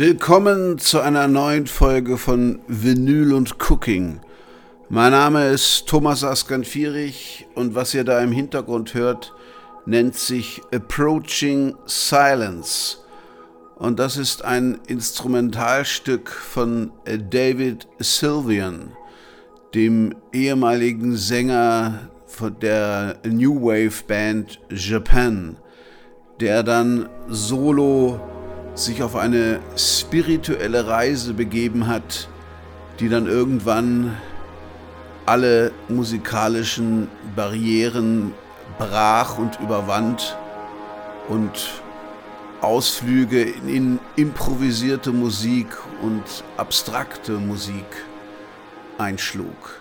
Willkommen zu einer neuen Folge von Vinyl und Cooking. Mein Name ist Thomas Askan-Fierich und was ihr da im Hintergrund hört, nennt sich Approaching Silence. Und das ist ein Instrumentalstück von David Sylvian, dem ehemaligen Sänger von der New Wave Band Japan, der dann solo sich auf eine spirituelle Reise begeben hat, die dann irgendwann alle musikalischen Barrieren brach und überwand und Ausflüge in improvisierte Musik und abstrakte Musik einschlug.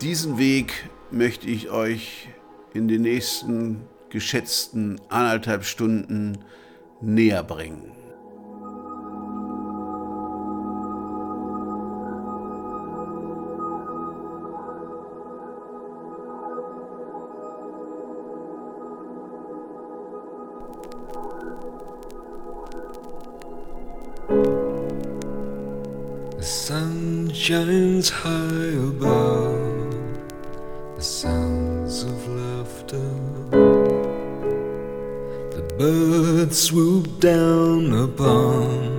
Diesen Weg möchte ich euch in den nächsten geschätzten anderthalb Stunden näher bringen. High above the sounds of laughter. The birds swoop down upon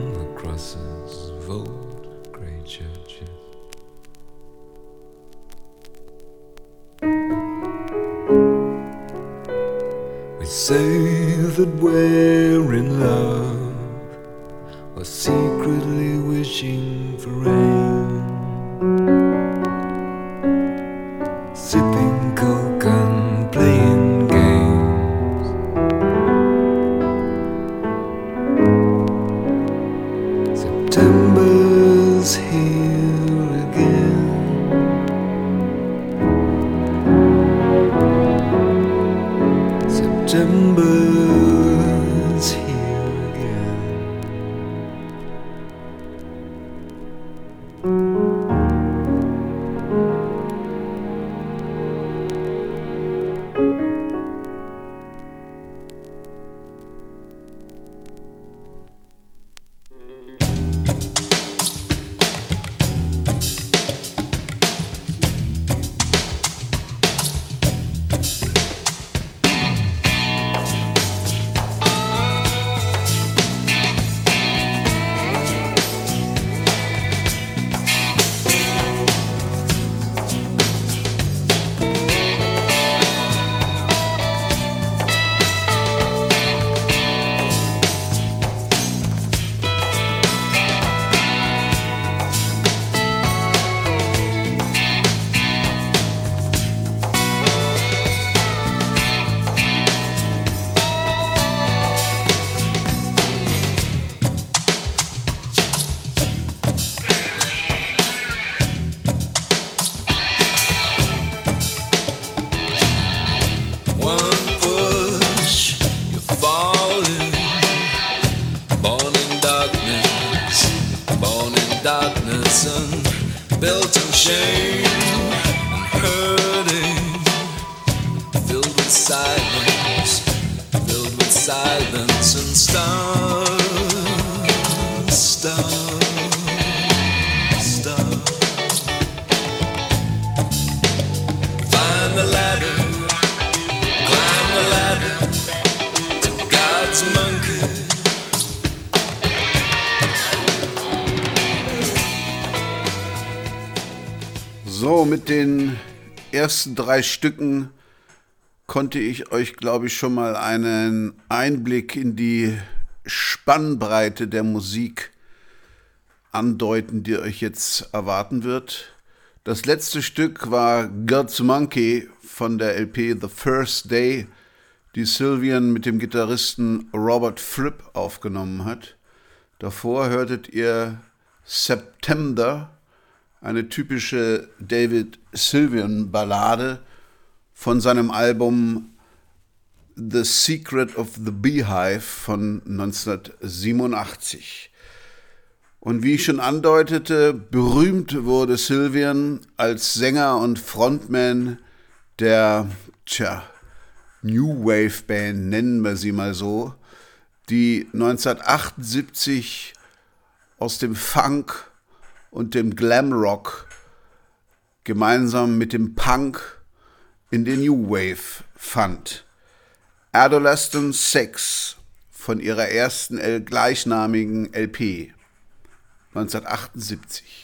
ersten drei Stücken konnte ich euch, glaube ich, schon mal einen Einblick in die Spannbreite der Musik andeuten, die euch jetzt erwarten wird. Das letzte Stück war God's Monkey von der LP The First Day, die Sylvian mit dem Gitarristen Robert Fripp aufgenommen hat. Davor hörtet ihr September, eine typische David Sylvian Ballade von seinem Album The Secret of the Beehive von 1987. Und wie ich schon andeutete, berühmt wurde Sylvian als Sänger und Frontman der, tja, New Wave Band, nennen wir sie mal so, die 1978 aus dem Funk und dem Glamrock gemeinsam mit dem Punk in den New Wave fand. Adolescent Sex von ihrer ersten gleichnamigen LP 1978.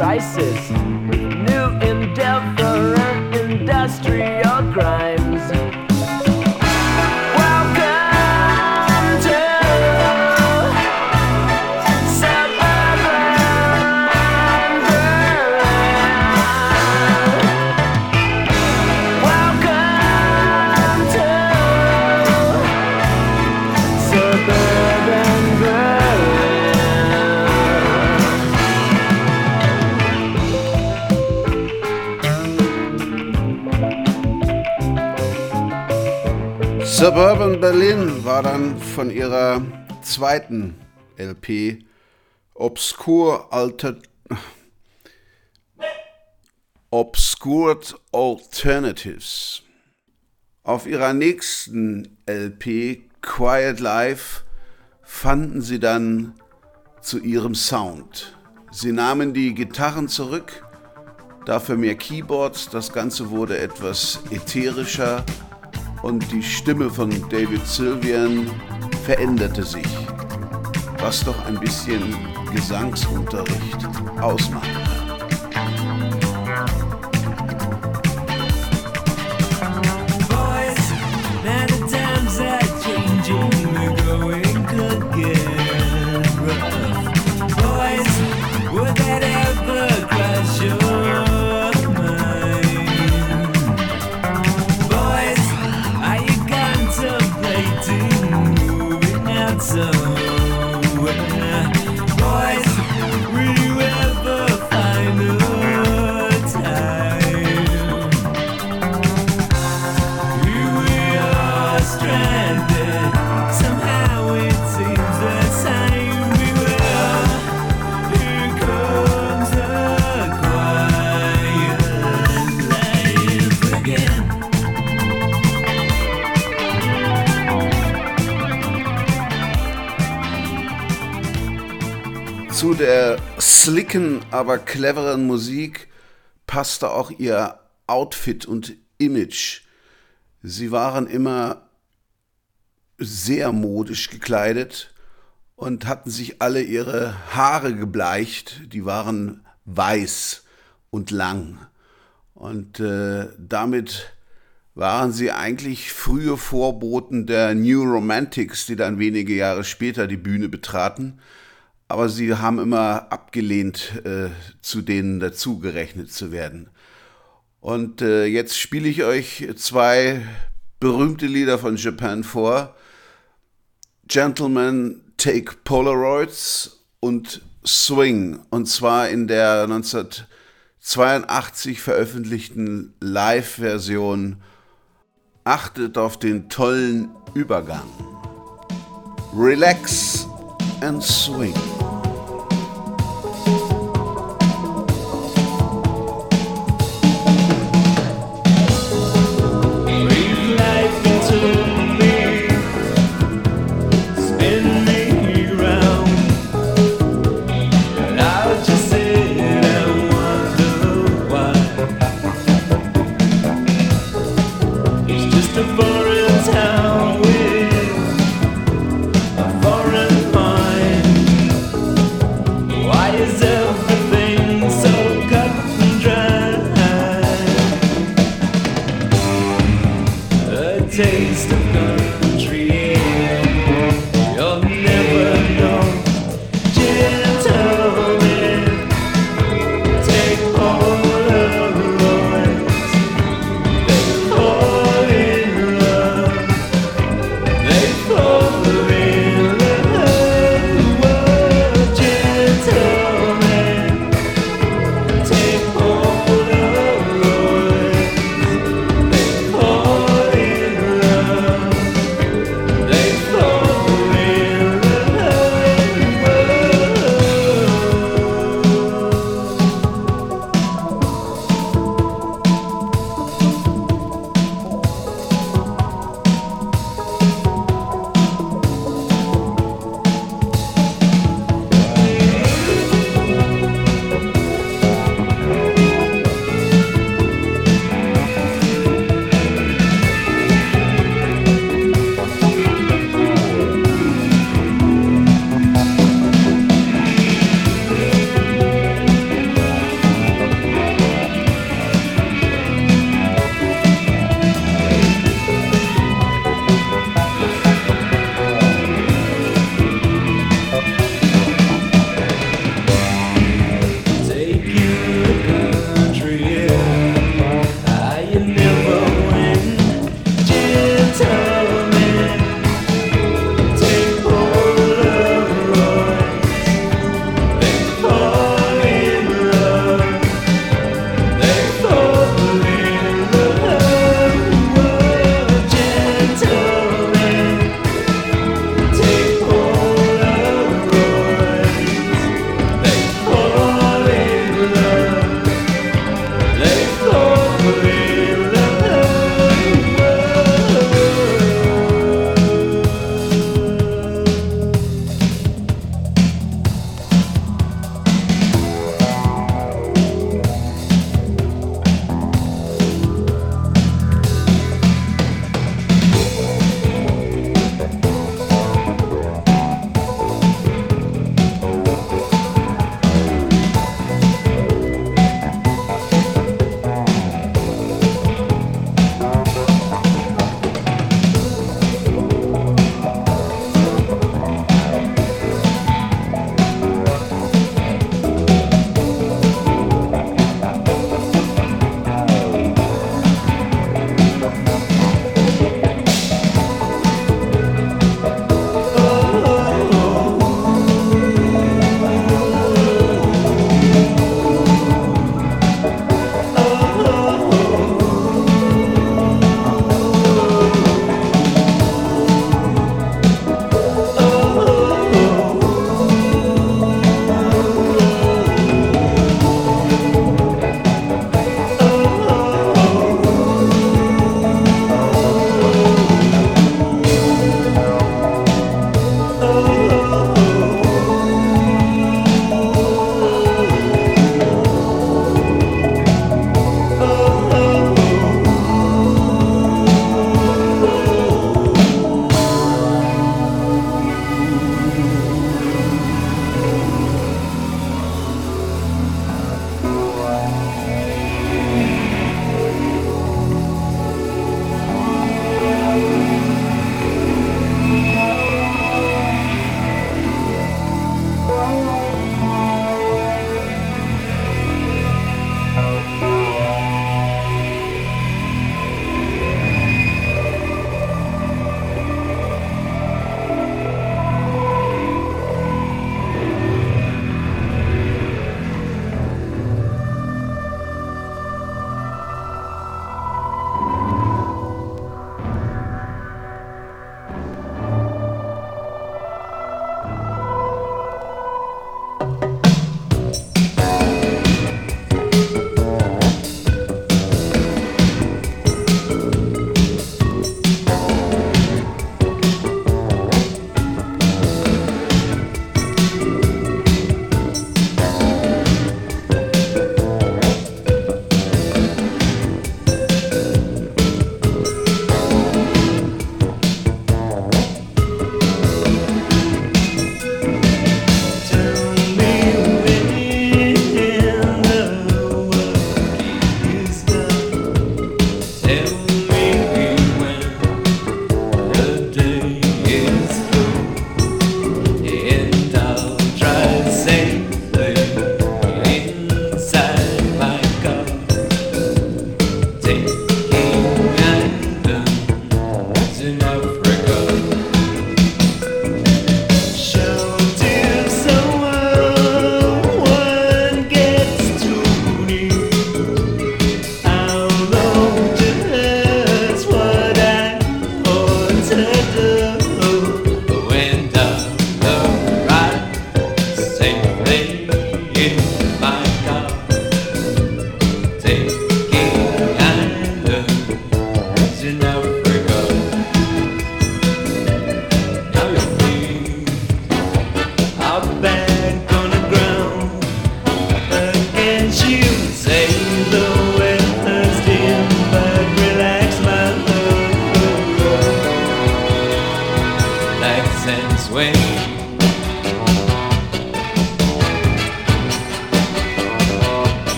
crisis. Suburban Berlin war dann von ihrer zweiten LP Obscure Alter Obscured Alternatives. Auf ihrer nächsten LP Quiet Life fanden sie dann zu ihrem Sound. Sie nahmen die Gitarren zurück, dafür mehr Keyboards, das Ganze wurde etwas ätherischer und die Stimme von David Sylvian veränderte sich, was doch ein bisschen Gesangsunterricht ausmacht. Der slicken, aber cleveren Musik passte auch ihr Outfit und Image. Sie waren immer sehr modisch gekleidet und hatten sich alle ihre Haare gebleicht. Die waren weiß und lang. Und äh, damit waren sie eigentlich frühe Vorboten der New Romantics, die dann wenige Jahre später die Bühne betraten. Aber sie haben immer abgelehnt, äh, zu denen dazugerechnet zu werden. Und äh, jetzt spiele ich euch zwei berühmte Lieder von Japan vor. Gentlemen Take Polaroids und Swing. Und zwar in der 1982 veröffentlichten Live-Version. Achtet auf den tollen Übergang. Relax and swing.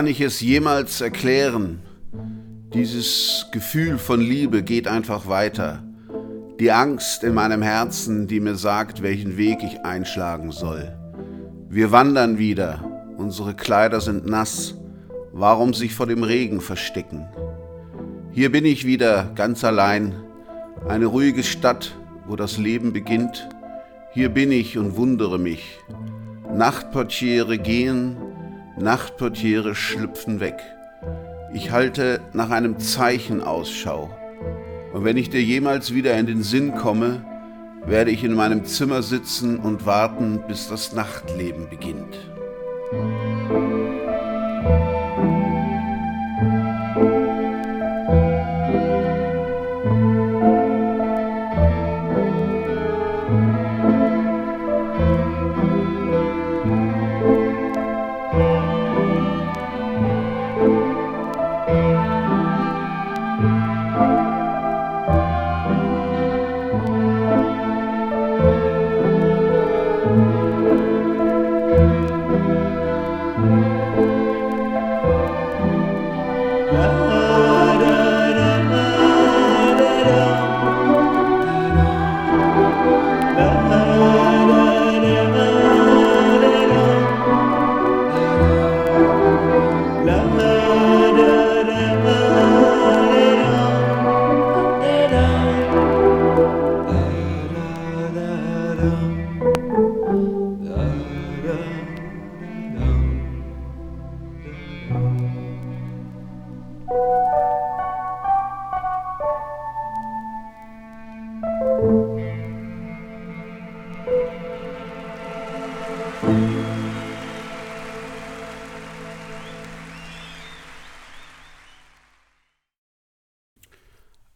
Kann ich es jemals erklären? Dieses Gefühl von Liebe geht einfach weiter. Die Angst in meinem Herzen, die mir sagt, welchen Weg ich einschlagen soll. Wir wandern wieder, unsere Kleider sind nass. Warum sich vor dem Regen verstecken? Hier bin ich wieder ganz allein, eine ruhige Stadt, wo das Leben beginnt. Hier bin ich und wundere mich. Nachtportiere gehen, Nachtportiere schlüpfen weg. Ich halte nach einem Zeichen Ausschau. Und wenn ich dir jemals wieder in den Sinn komme, werde ich in meinem Zimmer sitzen und warten, bis das Nachtleben beginnt.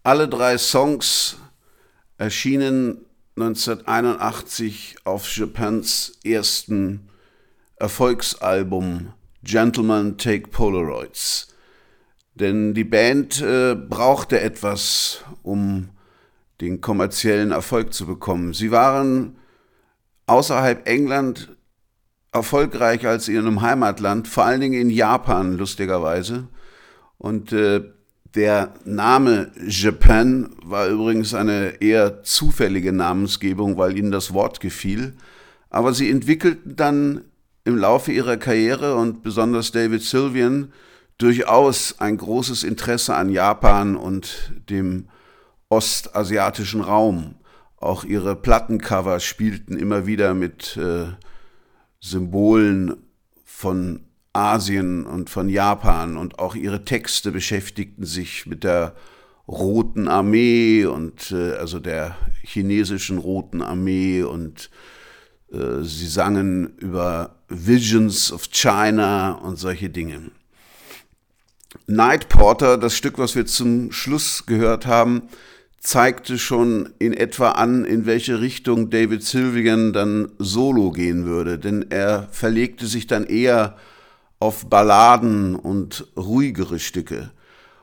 Alle drei Songs erschienen 1981 auf Japans ersten Erfolgsalbum Gentlemen Take Polaroids. Denn die Band äh, brauchte etwas, um den kommerziellen Erfolg zu bekommen. Sie waren außerhalb England erfolgreich als in ihrem Heimatland, vor allen Dingen in Japan lustigerweise. Und äh, der Name Japan war übrigens eine eher zufällige Namensgebung, weil ihnen das Wort gefiel. Aber sie entwickelten dann im Laufe ihrer Karriere und besonders David Sylvian durchaus ein großes Interesse an Japan und dem ostasiatischen Raum. Auch ihre Plattencover spielten immer wieder mit äh, Symbolen von Asien und von Japan und auch ihre Texte beschäftigten sich mit der Roten Armee und äh, also der chinesischen Roten Armee und äh, sie sangen über Visions of China und solche Dinge. Night Porter, das Stück, was wir zum Schluss gehört haben, zeigte schon in etwa an, in welche Richtung David Sylvian dann solo gehen würde, denn er verlegte sich dann eher auf Balladen und ruhigere Stücke.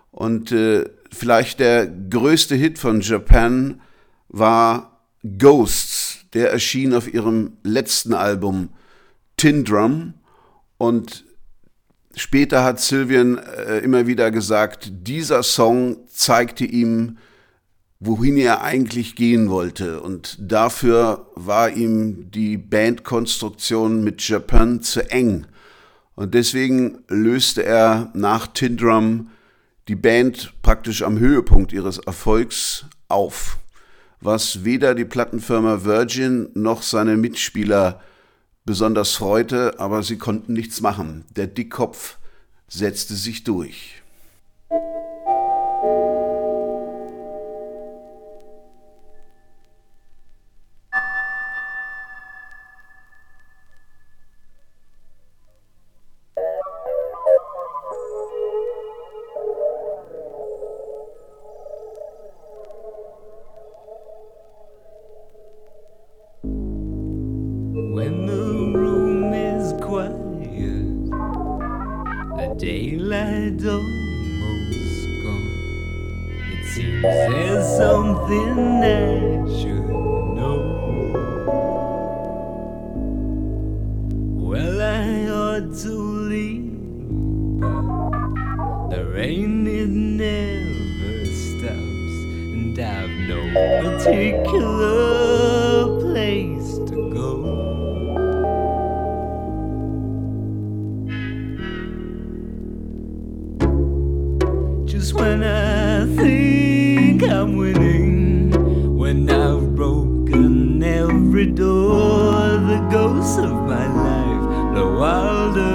Und äh, vielleicht der größte Hit von Japan war Ghosts, der erschien auf ihrem letzten Album Tin Drum. Und später hat Sylvian äh, immer wieder gesagt, dieser Song zeigte ihm, wohin er eigentlich gehen wollte. Und dafür war ihm die Bandkonstruktion mit Japan zu eng. Und deswegen löste er nach Tindrum die Band praktisch am Höhepunkt ihres Erfolgs auf, was weder die Plattenfirma Virgin noch seine Mitspieler besonders freute, aber sie konnten nichts machen. Der Dickkopf setzte sich durch. and almost gone. It seems there's something I should know. Well, I ought to leave, but the rain it never stops, and I've no particular. when I think I'm winning. When I've broken every door, the ghosts of my life are wilder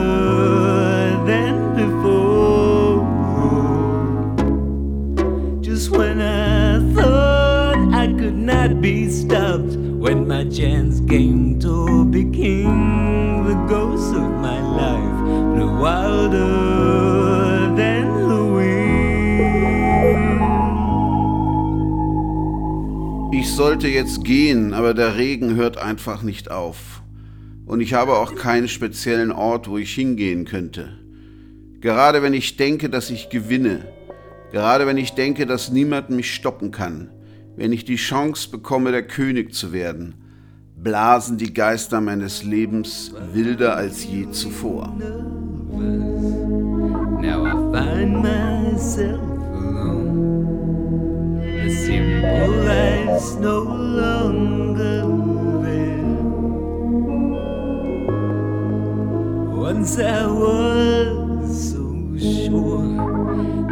than before. Just when I thought I could not be stopped, when my chance came to be king, the ghosts of my life are wilder. Sollte jetzt gehen, aber der Regen hört einfach nicht auf. Und ich habe auch keinen speziellen Ort, wo ich hingehen könnte. Gerade wenn ich denke, dass ich gewinne, gerade wenn ich denke, dass niemand mich stoppen kann, wenn ich die Chance bekomme, der König zu werden, blasen die Geister meines Lebens wilder als je zuvor. Now I find myself life's no longer there. Once I was so sure,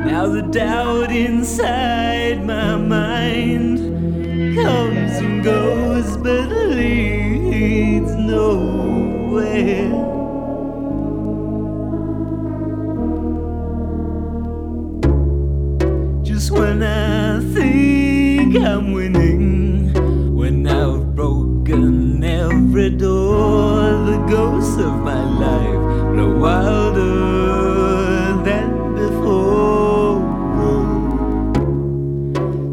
now the doubt inside my mind comes and goes, every door the ghosts of my life blow wilder than before.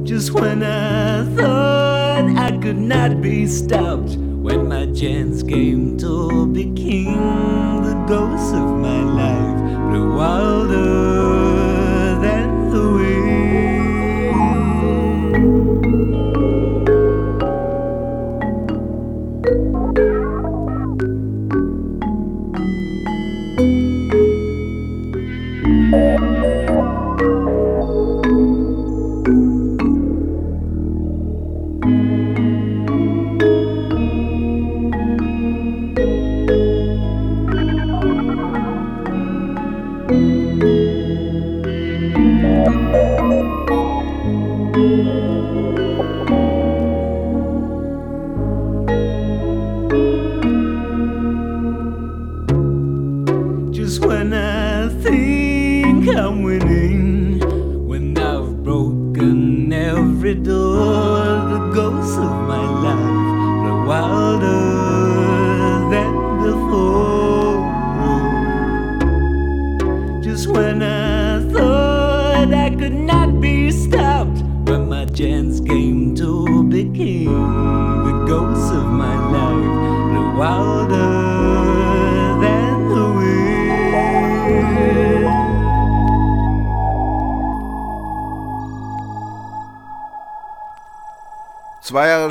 Just when I thought I could not be stopped, when my chance came.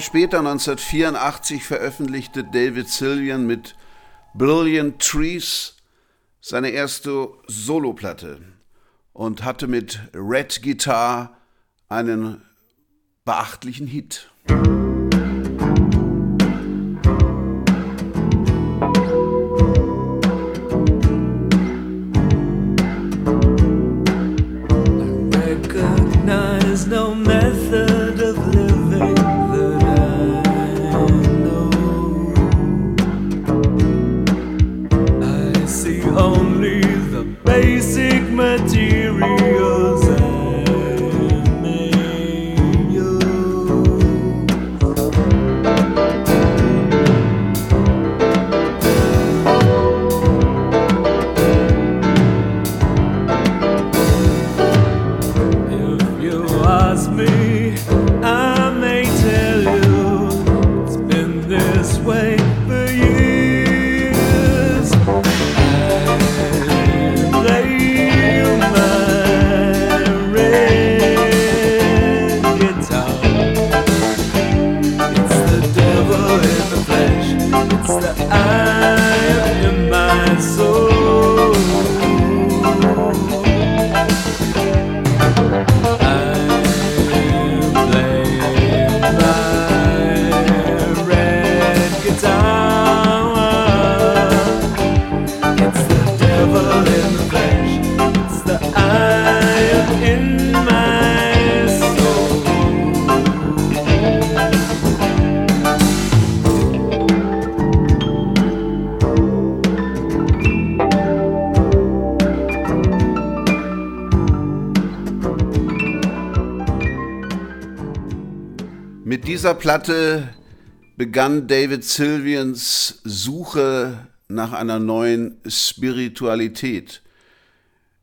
Jahre später, 1984, veröffentlichte David Sylvian mit Brilliant Trees seine erste Soloplatte und hatte mit Red Guitar einen beachtlichen Hit. Dieser Platte begann David Sylvians Suche nach einer neuen Spiritualität.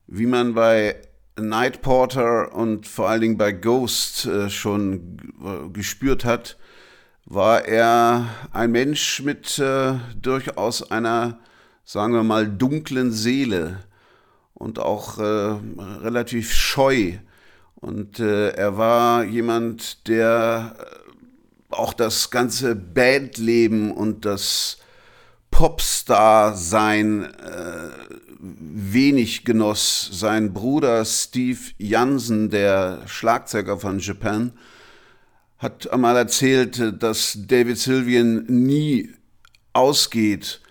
Wie man bei Night Porter und vor allen Dingen bei Ghost äh, schon gespürt hat, war er ein Mensch mit äh, durchaus einer, sagen wir mal, dunklen Seele und auch äh, relativ scheu. Und äh, er war jemand, der auch das ganze Bandleben und das Popstar-Sein äh, wenig genoss. Sein Bruder Steve Jansen, der Schlagzeuger von Japan, hat einmal erzählt, dass David Sylvian nie ausgeht,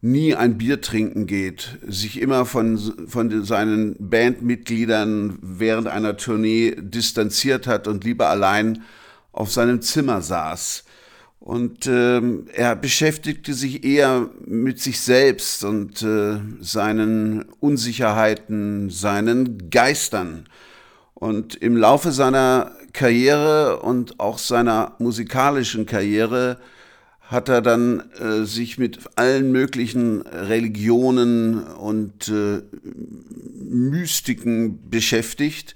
nie ein Bier trinken geht, sich immer von, von seinen Bandmitgliedern während einer Tournee distanziert hat und lieber allein auf seinem Zimmer saß. Und ähm, er beschäftigte sich eher mit sich selbst und äh, seinen Unsicherheiten, seinen Geistern. Und im Laufe seiner Karriere und auch seiner musikalischen Karriere hat er dann äh, sich mit allen möglichen Religionen und äh, Mystiken beschäftigt.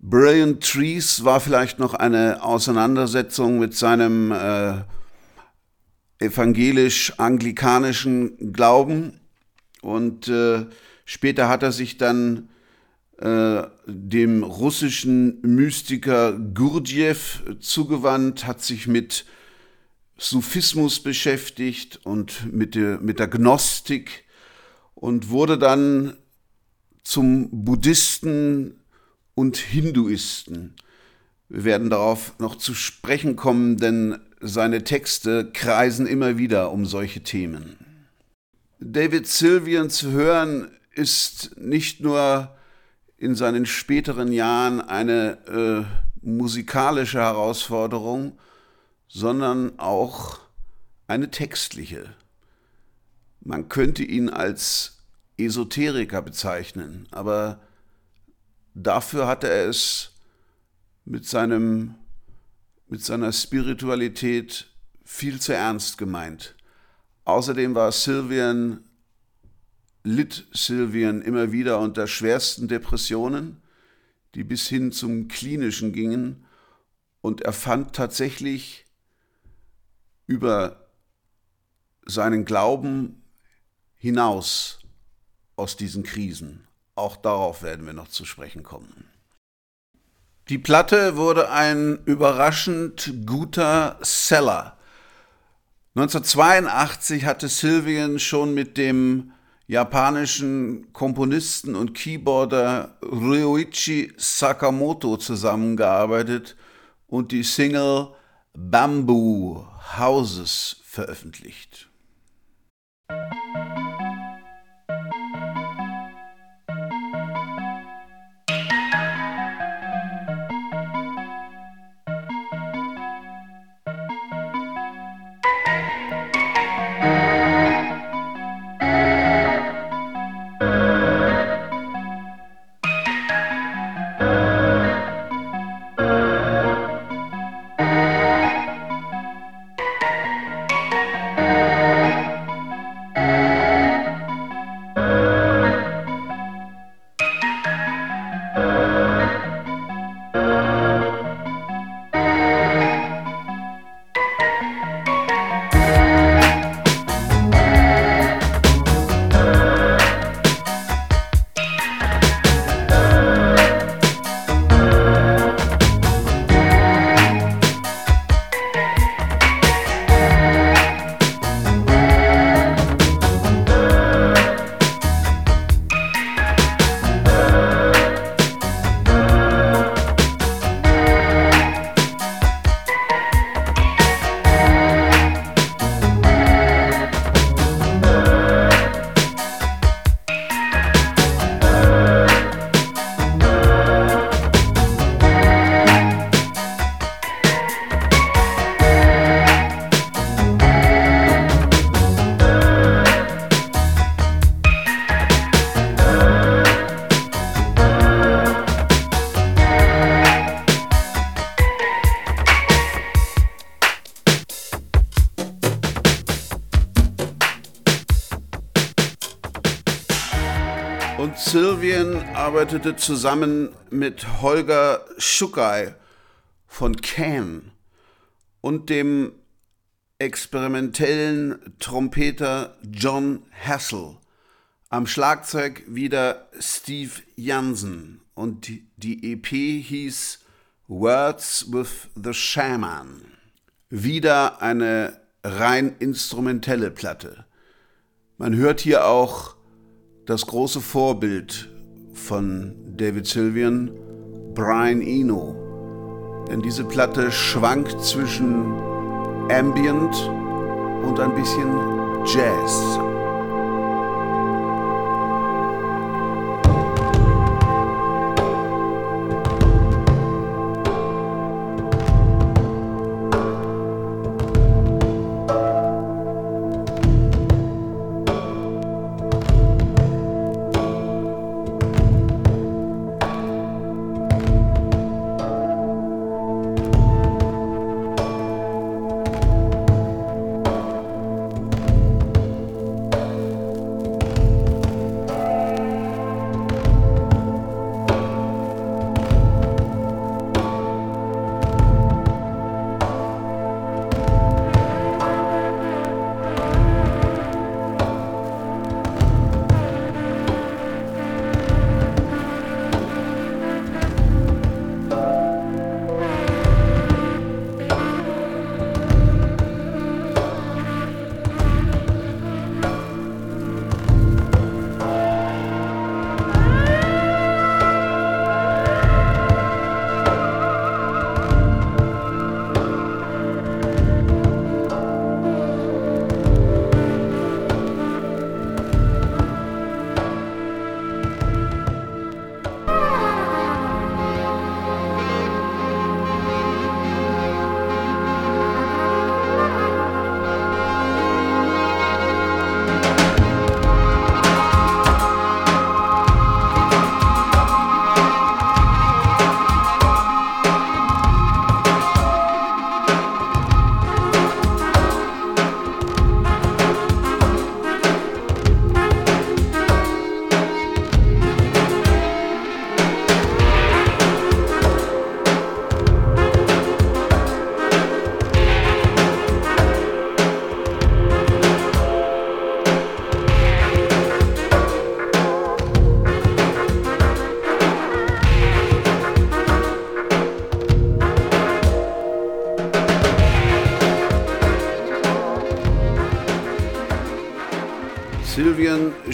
Brilliant Trees war vielleicht noch eine Auseinandersetzung mit seinem äh, evangelisch-anglikanischen Glauben. Und äh, später hat er sich dann äh, dem russischen Mystiker Gurdjieff zugewandt, hat sich mit Sufismus beschäftigt und mit der, mit der Gnostik und wurde dann zum Buddhisten und Hinduisten. Wir werden darauf noch zu sprechen kommen, denn seine Texte kreisen immer wieder um solche Themen. David Sylvian zu hören ist nicht nur in seinen späteren Jahren eine äh, musikalische Herausforderung, sondern auch eine textliche. Man könnte ihn als Esoteriker bezeichnen, aber dafür hatte er es mit, seinem, mit seiner Spiritualität viel zu ernst gemeint. Außerdem war Sylvian, litt Sylvian immer wieder unter schwersten Depressionen, die bis hin zum Klinischen gingen, und er fand tatsächlich über seinen Glauben hinaus aus diesen Krisen. Auch darauf werden wir noch zu sprechen kommen. Die Platte wurde ein überraschend guter Seller. 1982 hatte Sylvian schon mit dem japanischen Komponisten und Keyboarder Ryoichi Sakamoto zusammengearbeitet und die Single Bamboo Houses veröffentlicht. Arbeitete zusammen mit Holger Schuckei von Can und dem experimentellen Trompeter John Hassel. Am Schlagzeug wieder Steve Jansen und die EP hieß Words with the Shaman. Wieder eine rein instrumentelle Platte. Man hört hier auch das große Vorbild von David Sylvian, Brian Eno. Denn diese Platte schwankt zwischen Ambient und ein bisschen Jazz.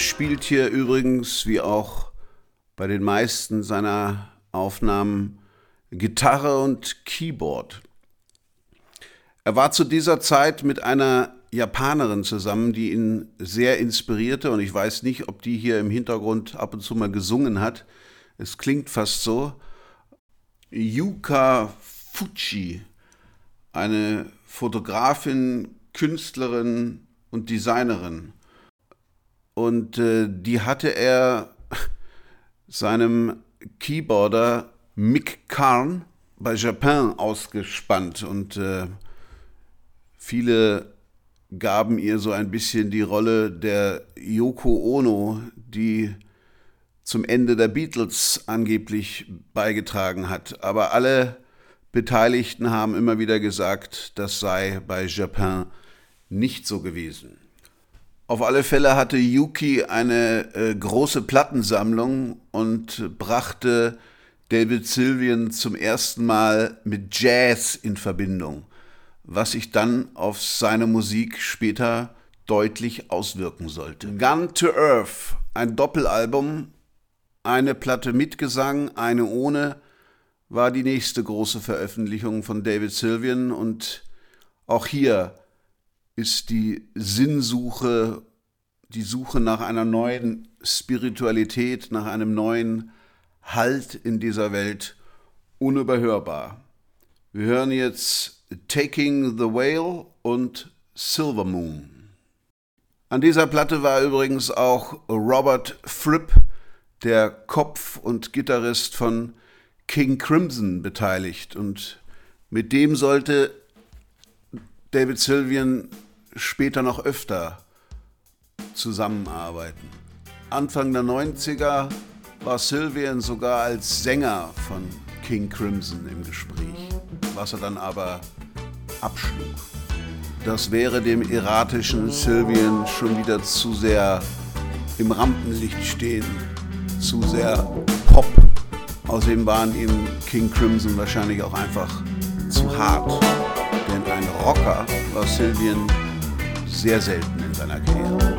Spielt hier übrigens, wie auch bei den meisten seiner Aufnahmen, Gitarre und Keyboard. Er war zu dieser Zeit mit einer Japanerin zusammen, die ihn sehr inspirierte und ich weiß nicht, ob die hier im Hintergrund ab und zu mal gesungen hat. Es klingt fast so. Yuka Fuji, eine Fotografin, Künstlerin und Designerin. Und äh, die hatte er seinem Keyboarder Mick Karn bei Japan ausgespannt und äh, viele gaben ihr so ein bisschen die Rolle der Yoko Ono, die zum Ende der Beatles angeblich beigetragen hat. Aber alle Beteiligten haben immer wieder gesagt, das sei bei Japan nicht so gewesen. Auf alle Fälle hatte Yuki eine äh, große Plattensammlung und brachte David Sylvian zum ersten Mal mit Jazz in Verbindung, was sich dann auf seine Musik später deutlich auswirken sollte. Gun to Earth, ein Doppelalbum, eine Platte mit Gesang, eine ohne, war die nächste große Veröffentlichung von David Sylvian und auch hier ist die Sinnsuche, die Suche nach einer neuen Spiritualität, nach einem neuen Halt in dieser Welt unüberhörbar. Wir hören jetzt Taking the Whale und Silver Moon. An dieser Platte war übrigens auch Robert Fripp, der Kopf und Gitarrist von King Crimson, beteiligt. Und mit dem sollte David Sylvian später noch öfter zusammenarbeiten. Anfang der 90er war Sylvian sogar als Sänger von King Crimson im Gespräch, was er dann aber abschlug. Das wäre dem erratischen Sylvian schon wieder zu sehr im Rampenlicht stehen, zu sehr Pop. Außerdem waren ihm King Crimson wahrscheinlich auch einfach zu hart. Denn ein Rocker war Sylvian sehr selten in seiner Karriere.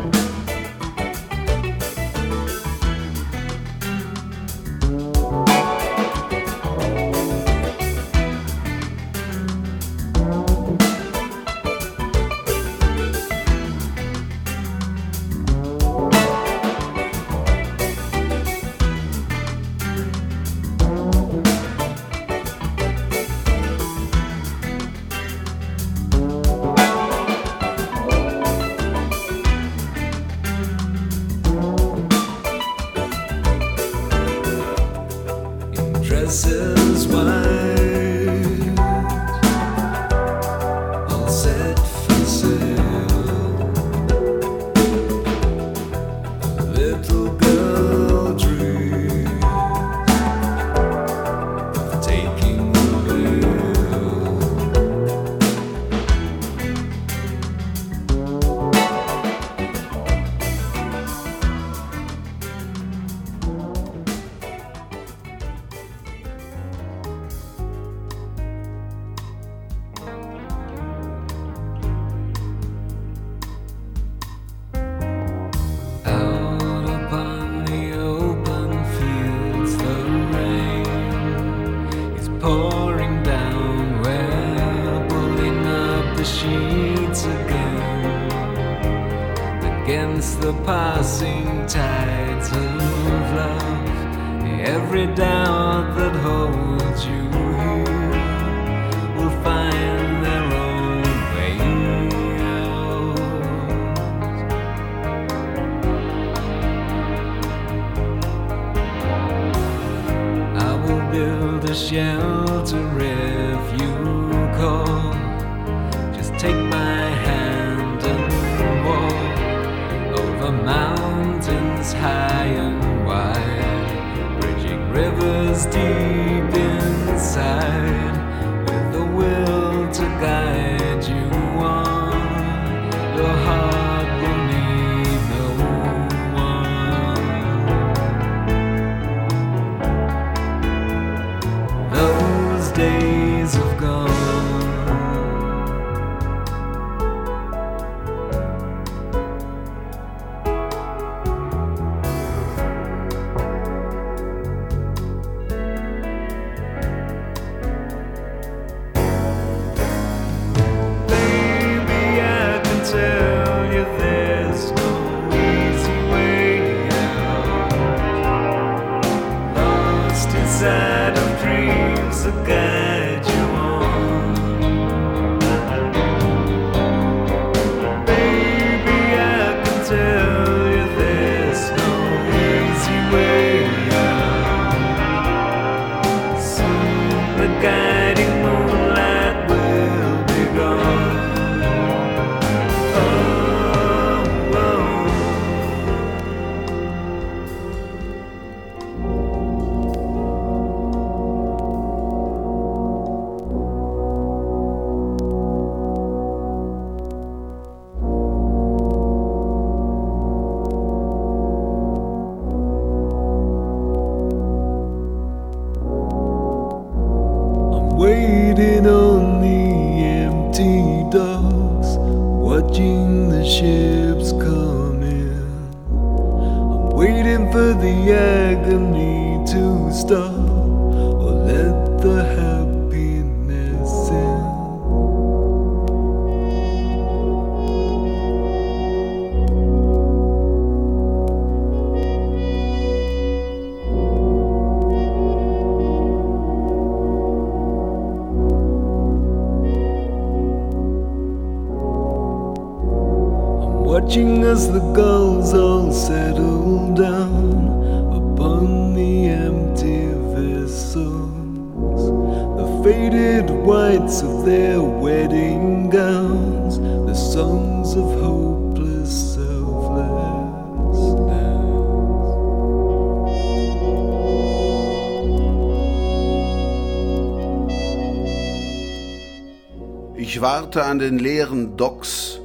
Den leeren Docks,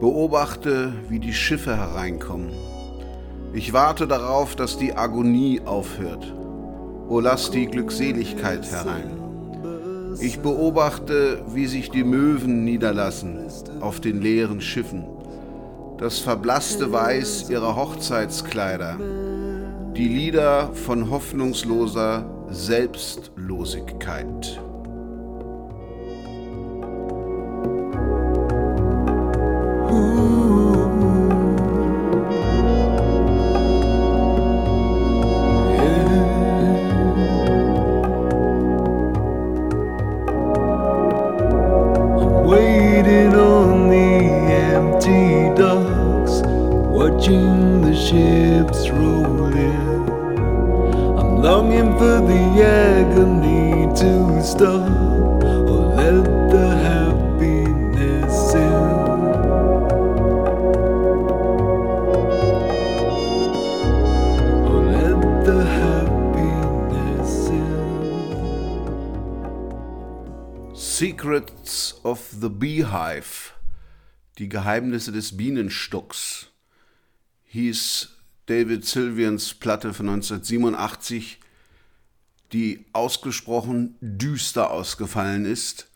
beobachte, wie die Schiffe hereinkommen. Ich warte darauf, dass die Agonie aufhört. O lass die Glückseligkeit herein. Ich beobachte, wie sich die Möwen niederlassen auf den leeren Schiffen. Das verblasste Weiß ihrer Hochzeitskleider. Die Lieder von hoffnungsloser Selbstlosigkeit. Geheimnisse des Bienenstocks, hieß David Sylvians Platte von 1987, die ausgesprochen düster ausgefallen ist,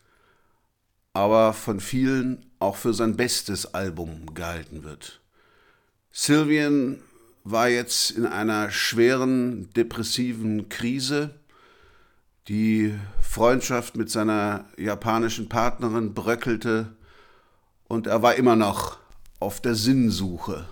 aber von vielen auch für sein bestes Album gehalten wird. Sylvian war jetzt in einer schweren depressiven Krise. Die Freundschaft mit seiner japanischen Partnerin bröckelte und er war immer noch auf der Sinnsuche.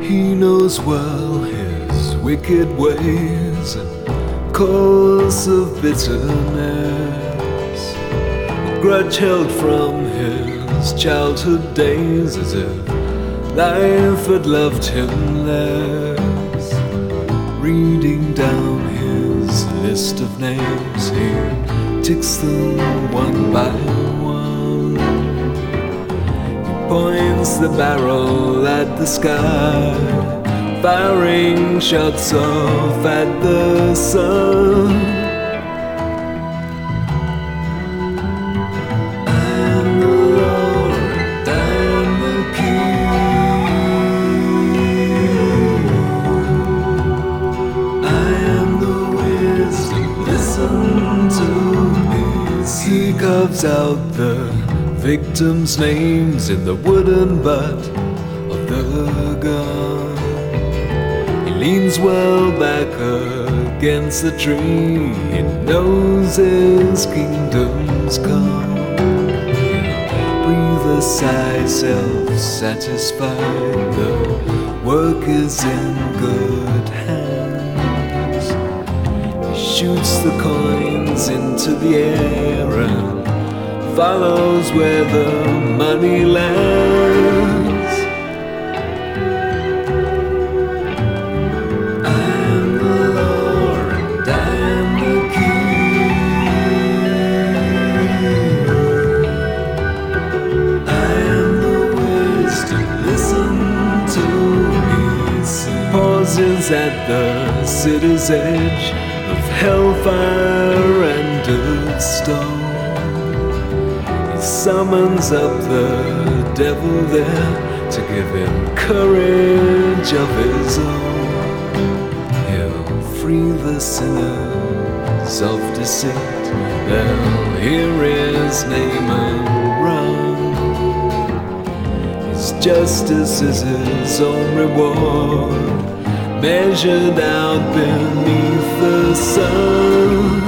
He knows well his wicked ways and cause of bitterness. Grudge held from his childhood days as if life had loved him less. Reading down his list of names, he ticks them one by one. He points the barrel at the sky, firing shots off at the sun. Victims' names in the wooden butt of the gun. He leans well back against the tree. He knows his kingdom's come. Breathe a sigh, self satisfied. The work is in good hands. He shoots the coins into the air and follows where the money lands. I am the Lord and I am the King. I am the wisdom. Listen to me. Pauses at the city's edge of hellfire summons up the devil there to give him courage of his own. He'll free the sinners of deceit. They'll hear his name and run. His justice is his own reward, measured out beneath the sun.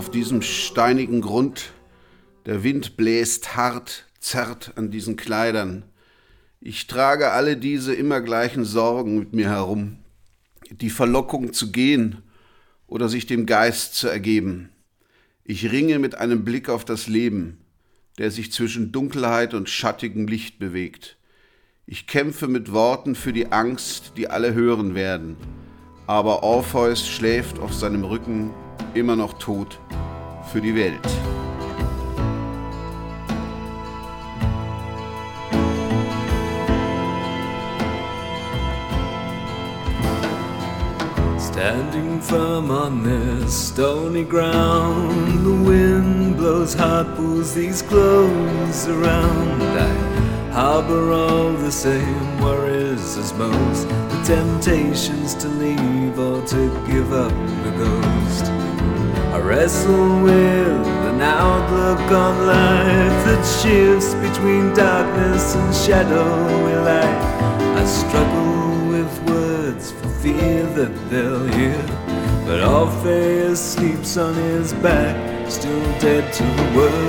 Auf diesem steinigen Grund. Der Wind bläst hart, zerrt an diesen Kleidern. Ich trage alle diese immer gleichen Sorgen mit mir herum. Die Verlockung zu gehen oder sich dem Geist zu ergeben. Ich ringe mit einem Blick auf das Leben, der sich zwischen Dunkelheit und schattigem Licht bewegt. Ich kämpfe mit Worten für die Angst, die alle hören werden. Aber Orpheus schläft auf seinem Rücken immer noch tot für die Welt. Standing firm on this stony ground, the wind blows hot, pulls these clothes around. I harbor all the same worries as most, the temptations to leave or to give up the ghost. Wrestle with an outlook on life that shifts between darkness and shadowy light. I struggle with words for fear that they'll hear. But Orpheus sleeps on his back, still dead to the world.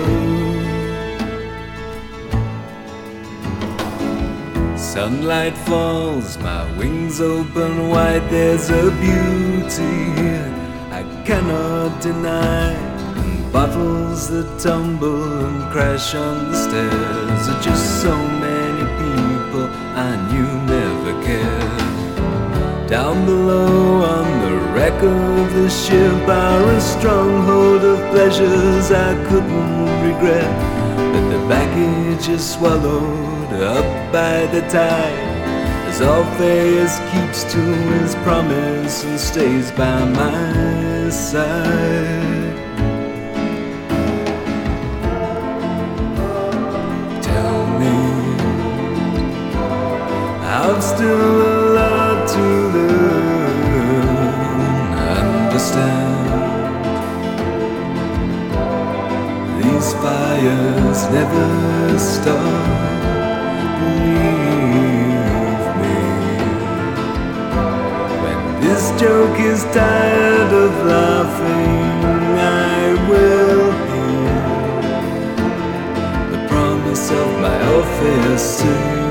Sunlight falls, my wings open wide. There's a beauty here I cannot deny. And bottles that tumble and crash on the stairs are just so many people I knew never cared. Down below on the wreck of the ship a stronghold of pleasures I couldn't regret. But the baggage is swallowed up by the tide. As keeps to his promise and stays by my side. Tell me, I've still a lot to learn, understand. These fires never stop. Joke is tired of laughing, I will hear the promise of my Orpheus sing.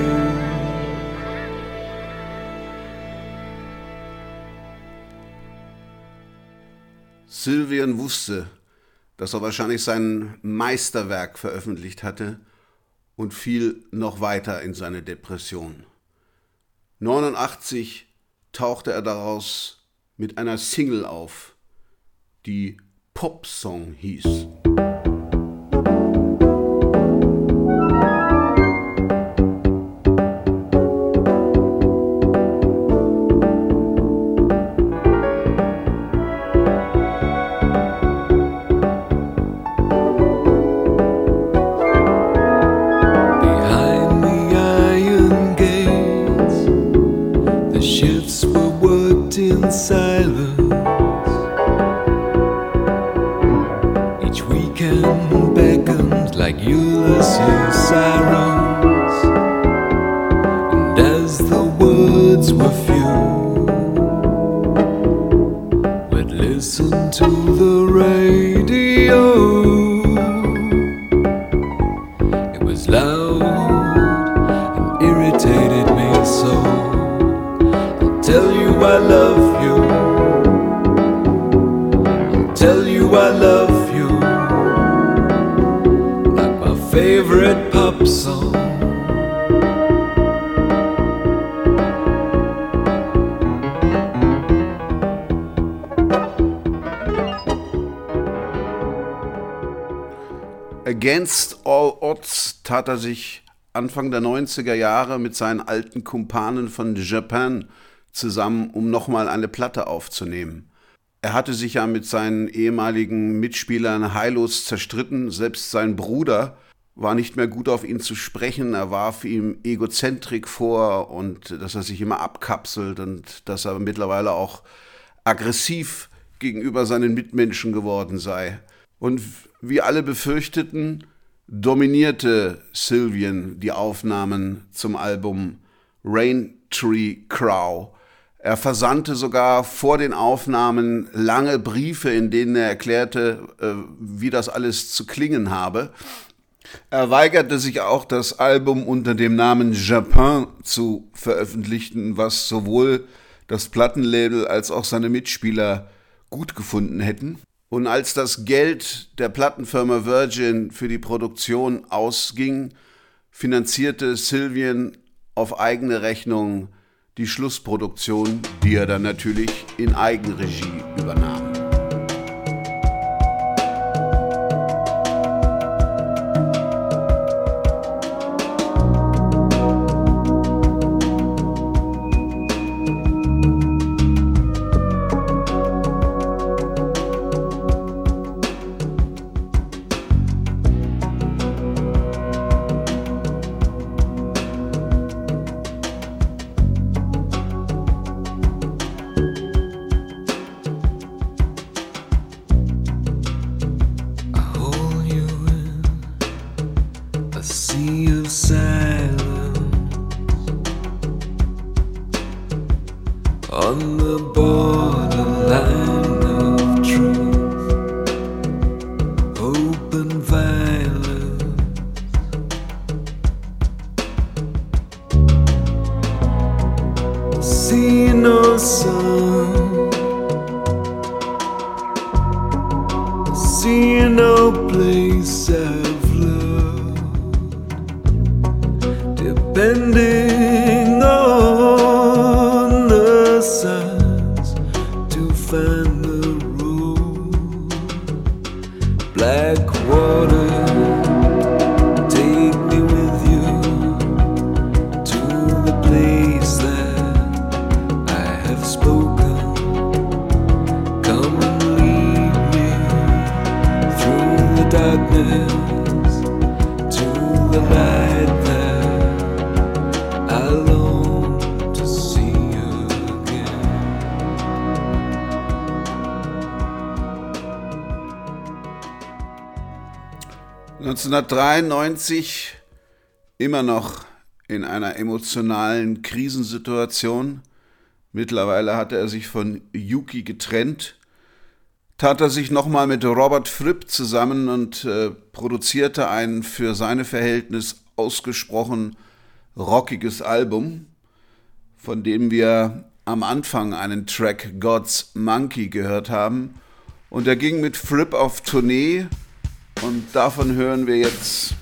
Sylvian wusste, dass er wahrscheinlich sein Meisterwerk veröffentlicht hatte und fiel noch weiter in seine Depression. 89 tauchte er daraus mit einer Single auf, die Popsong hieß. Tat er sich Anfang der 90er Jahre mit seinen alten Kumpanen von Japan zusammen, um nochmal eine Platte aufzunehmen. Er hatte sich ja mit seinen ehemaligen Mitspielern heillos zerstritten, selbst sein Bruder war nicht mehr gut auf ihn zu sprechen, er warf ihm Egozentrik vor und dass er sich immer abkapselt und dass er mittlerweile auch aggressiv gegenüber seinen Mitmenschen geworden sei. Und wie alle befürchteten, dominierte Sylvian die Aufnahmen zum Album Rain Tree Crow. Er versandte sogar vor den Aufnahmen lange Briefe, in denen er erklärte, äh, wie das alles zu klingen habe. Er weigerte sich auch, das Album unter dem Namen Japan zu veröffentlichen, was sowohl das Plattenlabel als auch seine Mitspieler gut gefunden hätten. Und als das Geld der Plattenfirma Virgin für die Produktion ausging, finanzierte Sylvian auf eigene Rechnung die Schlussproduktion, die er dann natürlich in Eigenregie übernahm. 1993 immer noch in einer emotionalen Krisensituation. Mittlerweile hatte er sich von Yuki getrennt, tat er sich nochmal mit Robert Fripp zusammen und äh, produzierte ein für seine Verhältnis ausgesprochen rockiges Album, von dem wir am Anfang einen Track God's Monkey gehört haben. Und er ging mit Fripp auf Tournee und davon hören wir jetzt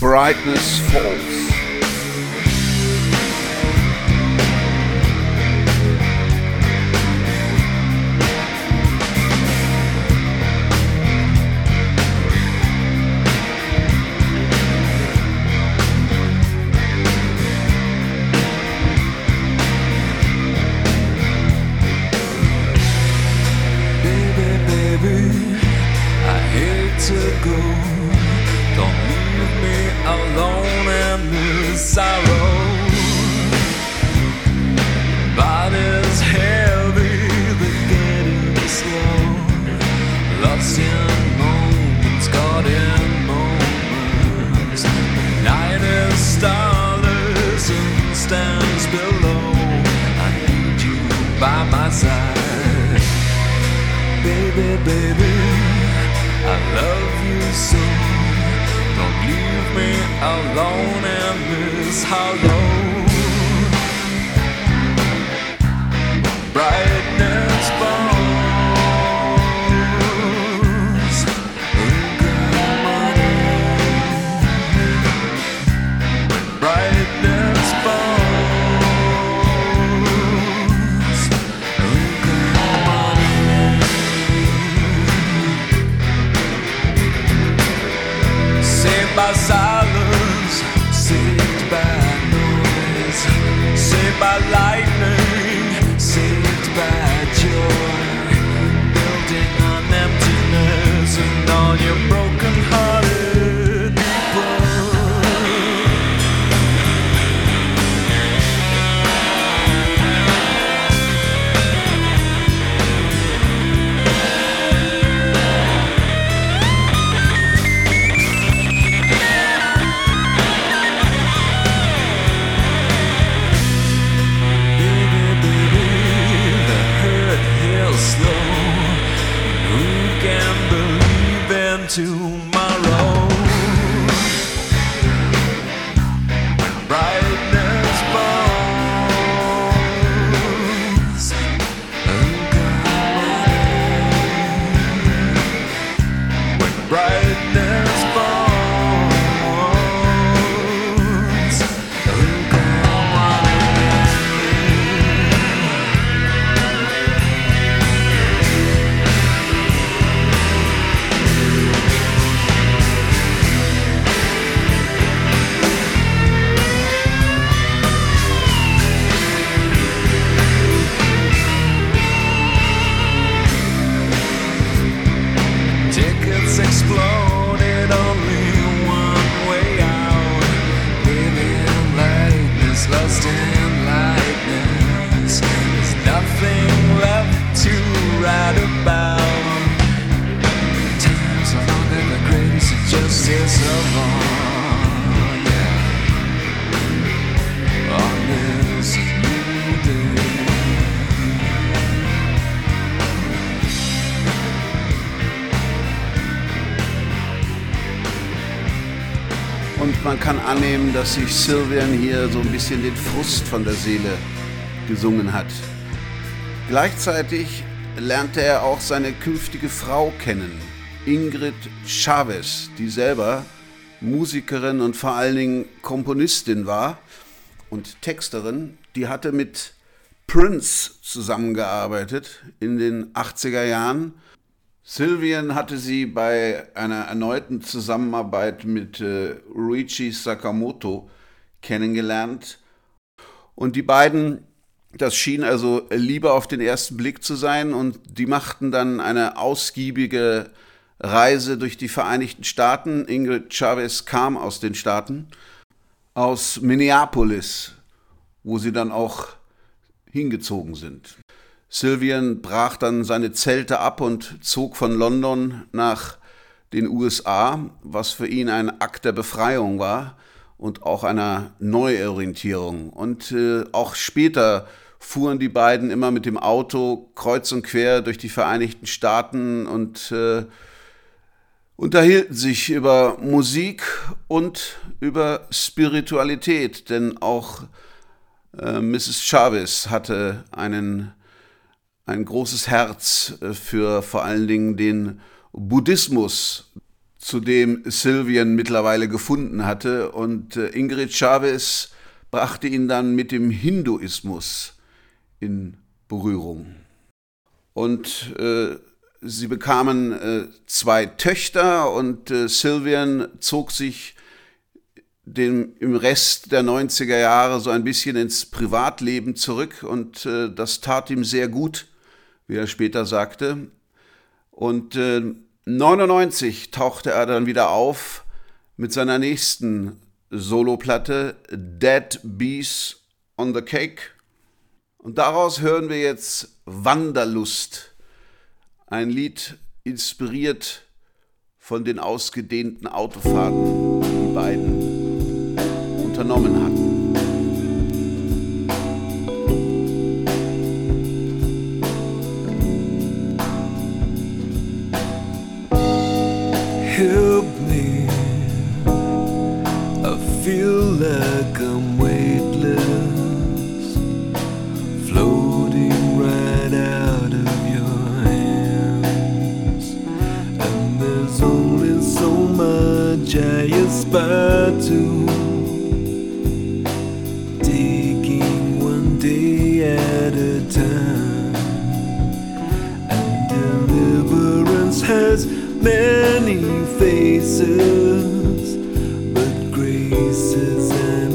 Brightness Falls. Annehmen, dass sich Sylvian hier so ein bisschen den Frust von der Seele gesungen hat. Gleichzeitig lernte er auch seine künftige Frau kennen, Ingrid Chavez, die selber Musikerin und vor allen Dingen Komponistin war und Texterin. Die hatte mit Prince zusammengearbeitet in den 80er Jahren. Sylvian hatte sie bei einer erneuten Zusammenarbeit mit äh, Ruichi Sakamoto kennengelernt. Und die beiden, das schien also Liebe auf den ersten Blick zu sein und die machten dann eine ausgiebige Reise durch die Vereinigten Staaten. Ingrid Chavez kam aus den Staaten, aus Minneapolis, wo sie dann auch hingezogen sind. Sylvian brach dann seine Zelte ab und zog von London nach den USA, was für ihn ein Akt der Befreiung war und auch einer Neuorientierung. Und äh, auch später fuhren die beiden immer mit dem Auto kreuz und quer durch die Vereinigten Staaten und äh, unterhielten sich über Musik und über Spiritualität, denn auch äh, Mrs. Chavez hatte einen ein großes Herz äh, für vor allen Dingen den Buddhismus, zu dem Sylvian mittlerweile gefunden hatte. Und äh, Ingrid Chavez brachte ihn dann mit dem Hinduismus in Berührung. Und äh, sie bekamen äh, zwei Töchter und äh, Sylvian zog sich dem, im Rest der 90er Jahre so ein bisschen ins Privatleben zurück und äh, das tat ihm sehr gut, wie er später sagte. Und äh, 99 tauchte er dann wieder auf mit seiner nächsten Soloplatte Dead Bees on the Cake. Und daraus hören wir jetzt Wanderlust, ein Lied inspiriert von den ausgedehnten Autofahrten, die beiden unternommen hatten. Jaya Spatu. Taking one day at a time. And deliverance has many faces, but grace is an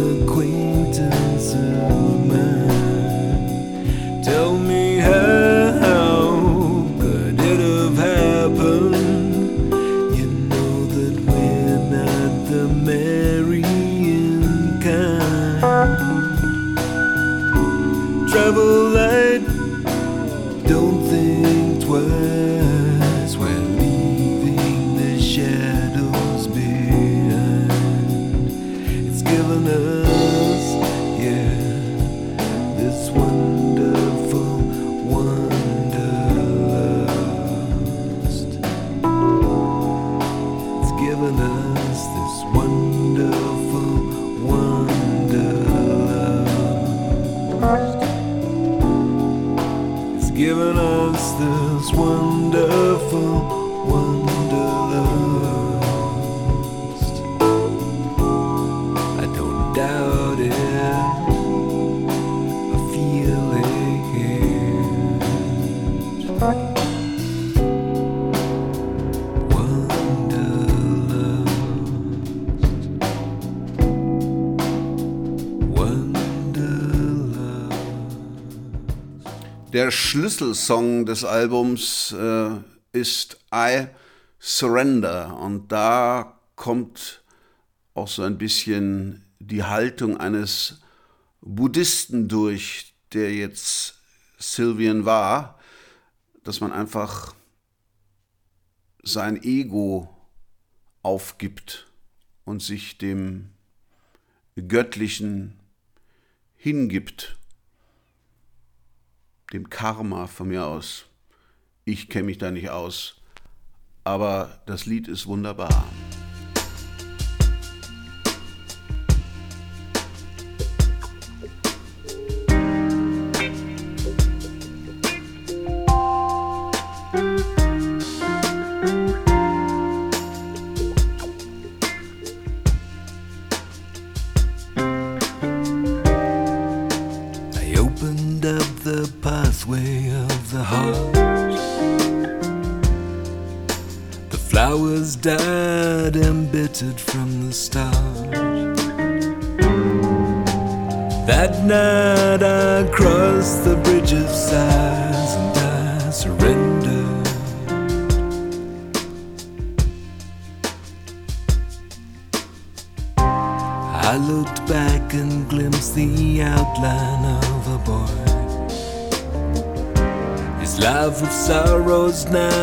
Schlüsselsong des Albums äh, ist I Surrender. Und da kommt auch so ein bisschen die Haltung eines Buddhisten durch, der jetzt Sylvian war, dass man einfach sein Ego aufgibt und sich dem Göttlichen hingibt dem Karma von mir aus. Ich kenne mich da nicht aus, aber das Lied ist wunderbar. From the start. That night I crossed the bridge of sighs and I surrendered. I looked back and glimpsed the outline of a boy. His life of sorrows now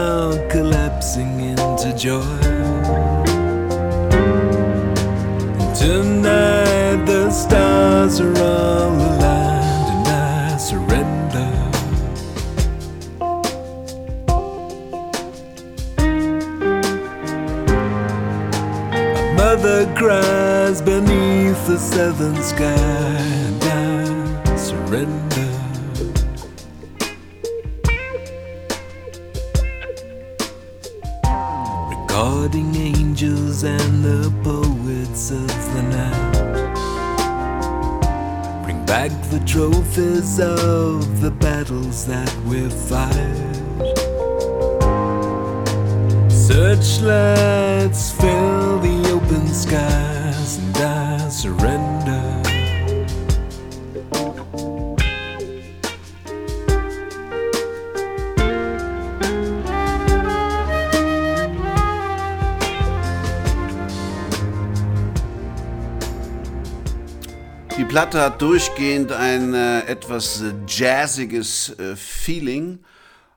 Platte hat durchgehend ein äh, etwas äh, jazziges äh, Feeling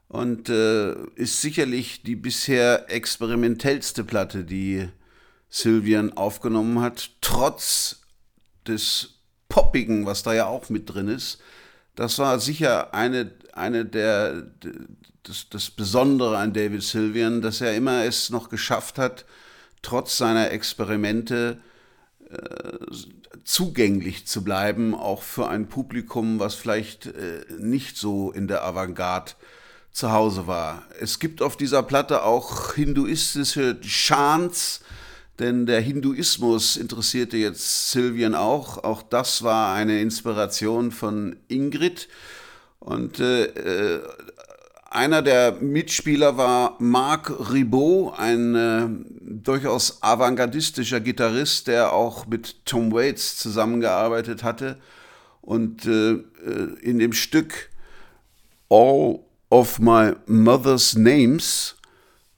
und äh, ist sicherlich die bisher experimentellste Platte, die Sylvian aufgenommen hat, trotz des Poppigen, was da ja auch mit drin ist. Das war sicher eine, eine der, das, das Besondere an David Sylvian, dass er immer es noch geschafft hat, trotz seiner Experimente zugänglich zu bleiben, auch für ein Publikum, was vielleicht äh, nicht so in der Avantgarde zu Hause war. Es gibt auf dieser Platte auch hinduistische Chants, denn der Hinduismus interessierte jetzt Sylvian auch. Auch das war eine Inspiration von Ingrid. Und äh, äh einer der Mitspieler war Marc Ribot, ein äh, durchaus avantgardistischer Gitarrist, der auch mit Tom Waits zusammengearbeitet hatte. Und äh, äh, in dem Stück All of My Mother's Names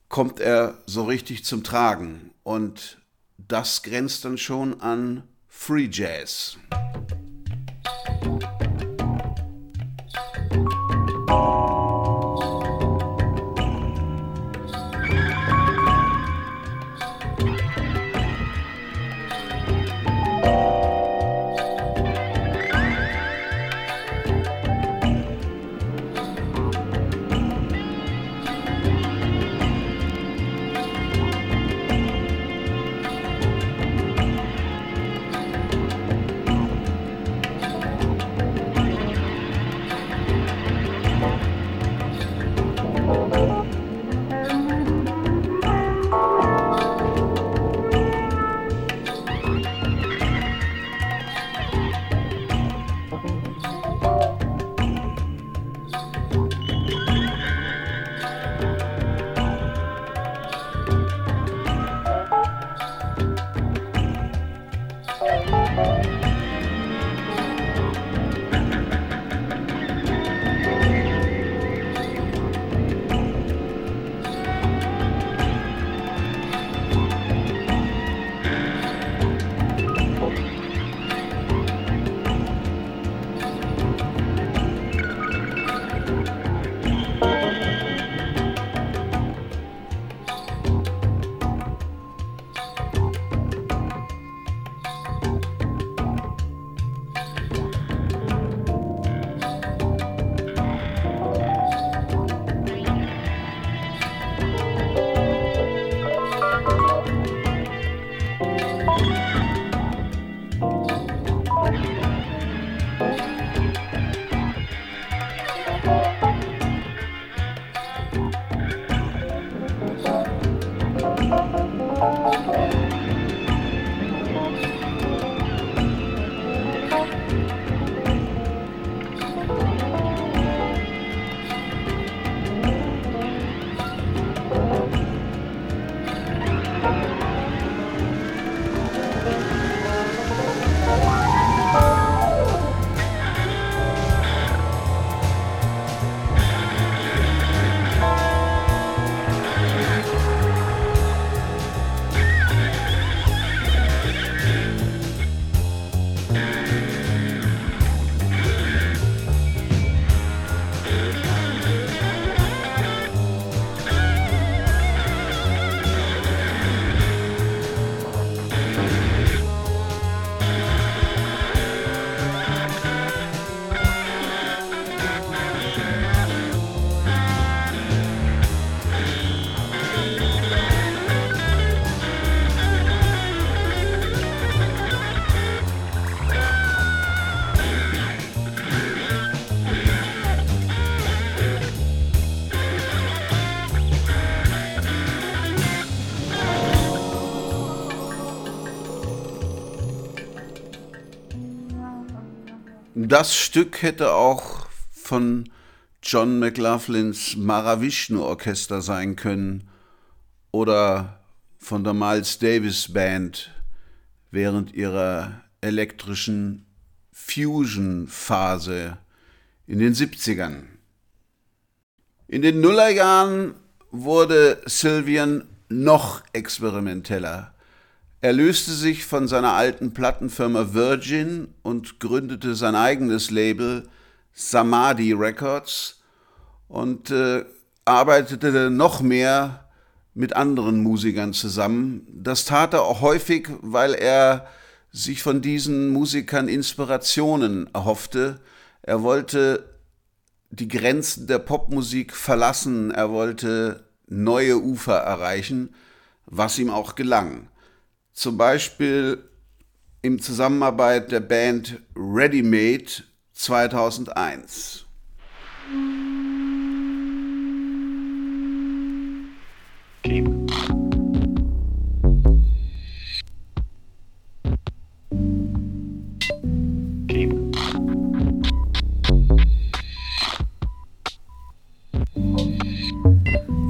kommt er so richtig zum Tragen. Und das grenzt dann schon an Free Jazz. Das Stück hätte auch von John McLaughlins Maravishnu Orchester sein können oder von der Miles Davis Band während ihrer elektrischen Fusion-Phase in den 70ern. In den Nullerjahren wurde Sylvian noch experimenteller. Er löste sich von seiner alten Plattenfirma Virgin und gründete sein eigenes Label Samadhi Records und äh, arbeitete noch mehr mit anderen Musikern zusammen. Das tat er auch häufig, weil er sich von diesen Musikern Inspirationen erhoffte. Er wollte die Grenzen der Popmusik verlassen, er wollte neue Ufer erreichen, was ihm auch gelang. Zum Beispiel im Zusammenarbeit der Band Readymade 2001. Keep.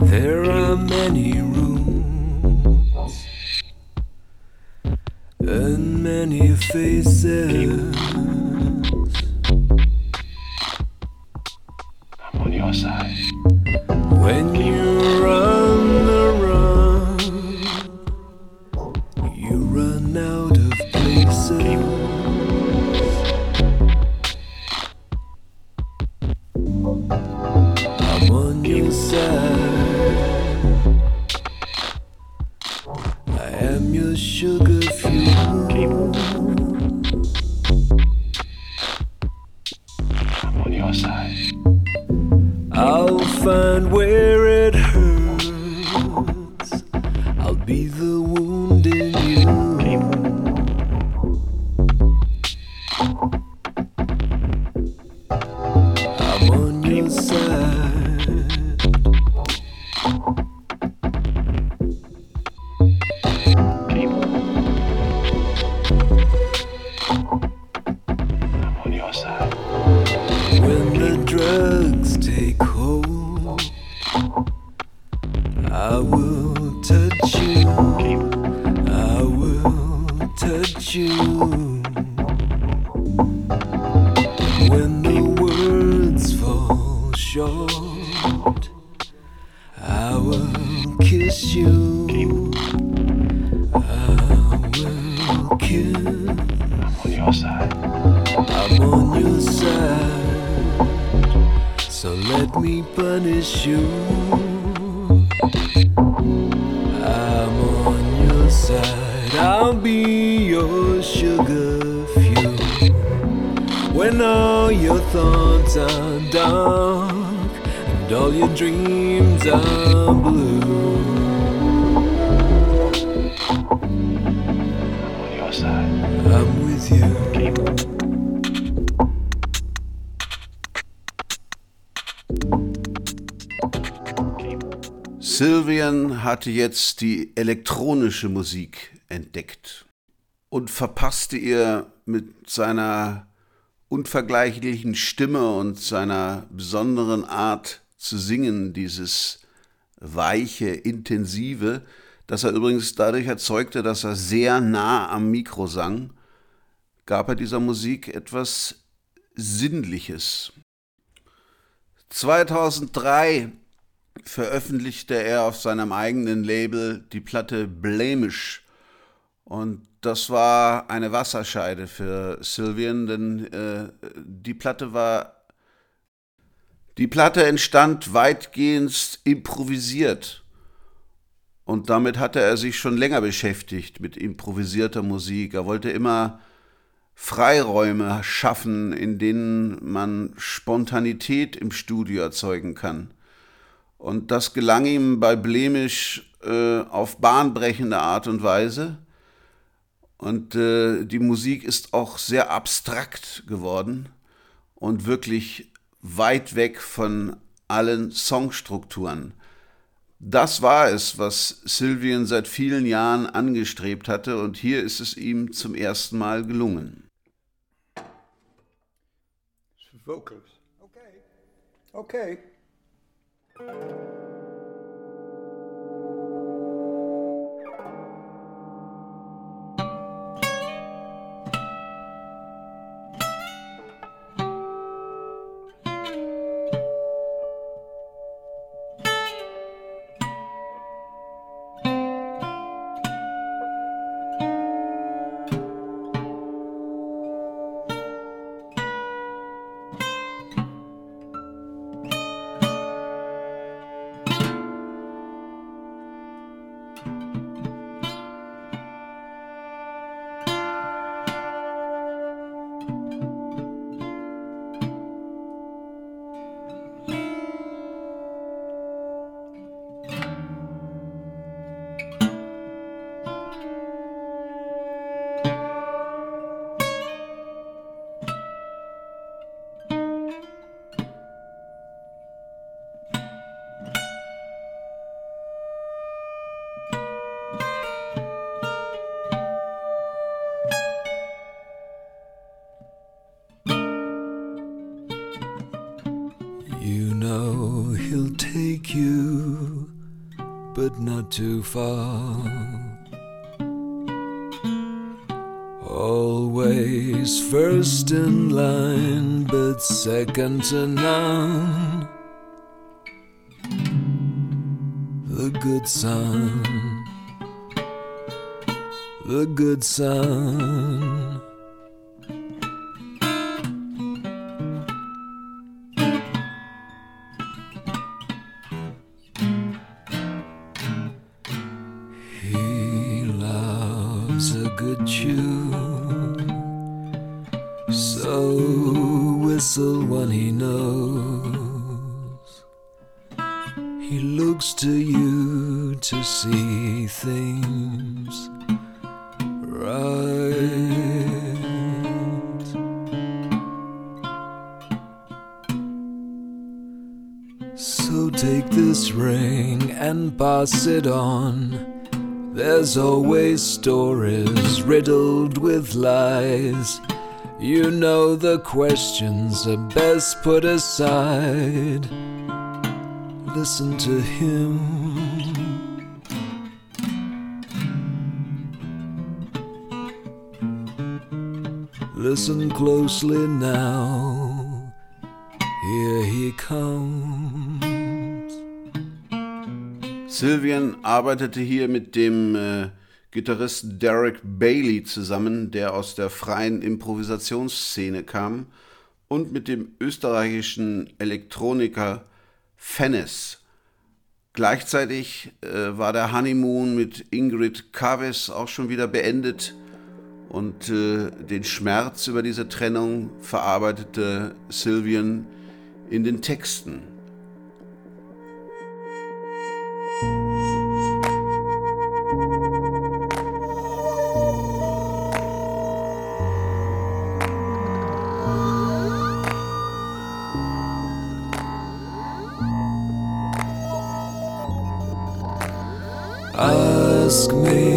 There are many and many faces. I'm on your side. When you run find where it hatte jetzt die elektronische Musik entdeckt und verpasste ihr mit seiner unvergleichlichen Stimme und seiner besonderen Art zu singen, dieses weiche, intensive, das er übrigens dadurch erzeugte, dass er sehr nah am Mikro sang, gab er dieser Musik etwas Sinnliches. 2003 veröffentlichte er auf seinem eigenen Label die Platte Blemish. Und das war eine Wasserscheide für Sylvian, denn äh, die Platte war. Die Platte entstand weitgehend improvisiert. Und damit hatte er sich schon länger beschäftigt mit improvisierter Musik. Er wollte immer Freiräume schaffen, in denen man Spontanität im Studio erzeugen kann. Und das gelang ihm bei Blemisch äh, auf bahnbrechende Art und Weise. Und äh, die Musik ist auch sehr abstrakt geworden und wirklich weit weg von allen Songstrukturen. Das war es, was Sylvian seit vielen Jahren angestrebt hatte und hier ist es ihm zum ersten Mal gelungen. vocals. Okay. Okay. Thank you. Far. Always first in line, but second to none. The good son, the good son. Always stories riddled with lies. You know the questions are best put aside. Listen to him. Listen closely now. Sylvian arbeitete hier mit dem äh, Gitarristen Derek Bailey zusammen, der aus der freien Improvisationsszene kam, und mit dem österreichischen Elektroniker Fennes. Gleichzeitig äh, war der Honeymoon mit Ingrid Kaves auch schon wieder beendet und äh, den Schmerz über diese Trennung verarbeitete Sylvian in den Texten. Ask me,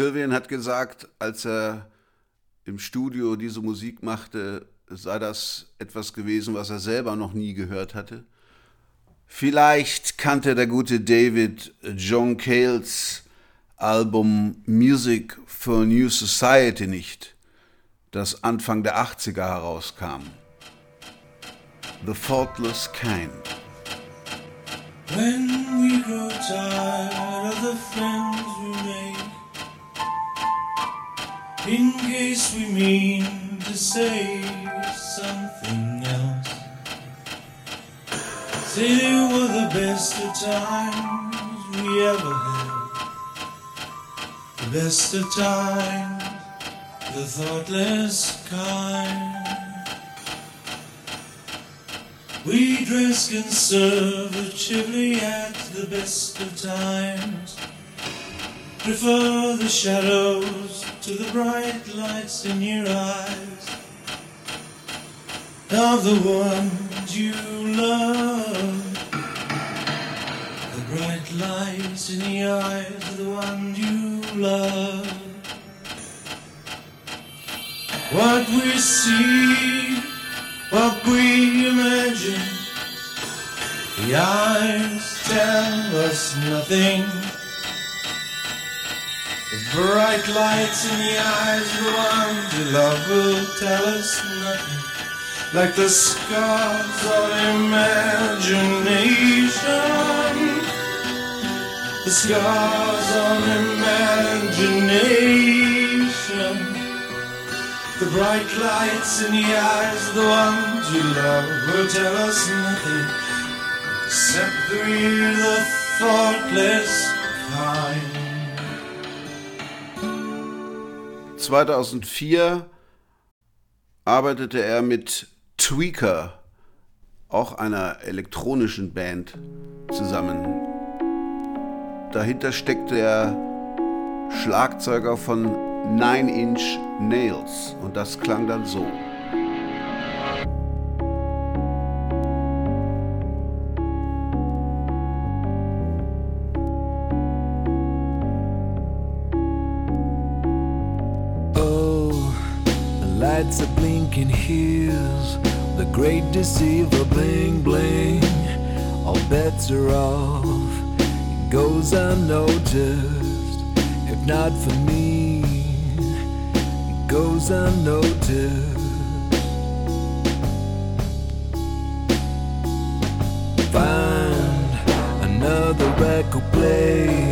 Sylvian hat gesagt, als er im Studio diese Musik machte, sei das etwas gewesen, was er selber noch nie gehört hatte. Vielleicht kannte der gute David John Cales Album Music for New Society nicht. das Anfang der 80er herauskam. The Faultless Kind. When we grow tired of the friends we make, in case we mean to say something else, say they were the best of times we ever had, the best of times, the thoughtless kind. We dress conservatively at the best of times. Prefer the shadows to the bright lights in your eyes. Of the ones you love. The bright lights in the eyes of the ones you love. What we see what we imagine. The eyes tell us nothing. The bright lights in the eyes of the ones you love will tell us nothing. Like the scars of imagination. The scars of imagination. The bright lights in the eyes of the ones you love will tell us nothing except we're the thoughtless 2004 arbeitete er mit Tweaker, auch einer elektronischen Band, zusammen. Dahinter steckt der Schlagzeuger von Nine Inch Nails und das klang dann so. Here's the great deceiver bling bling. All bets are off. It goes unnoticed if not for me. It goes unnoticed. Find another record play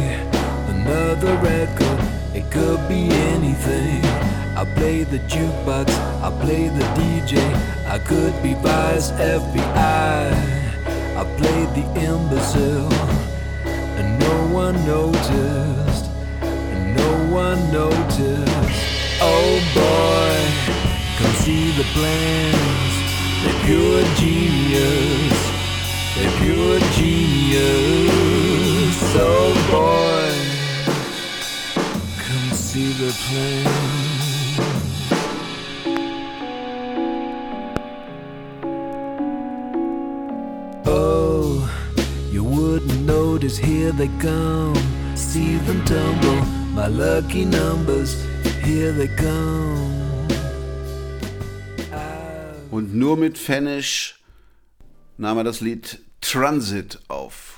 another record. It could be anything I play the jukebox I play the DJ I could be vice FBI I. Played the imbecile and no one noticed and no one noticed. Oh boy come see the plans. They're pure genius. They're pure genius. Oh boy come see the plans notice, here they come. See them tumble, my lucky numbers, here they come. Und nur mit Fanish nahm er das Lied Transit auf.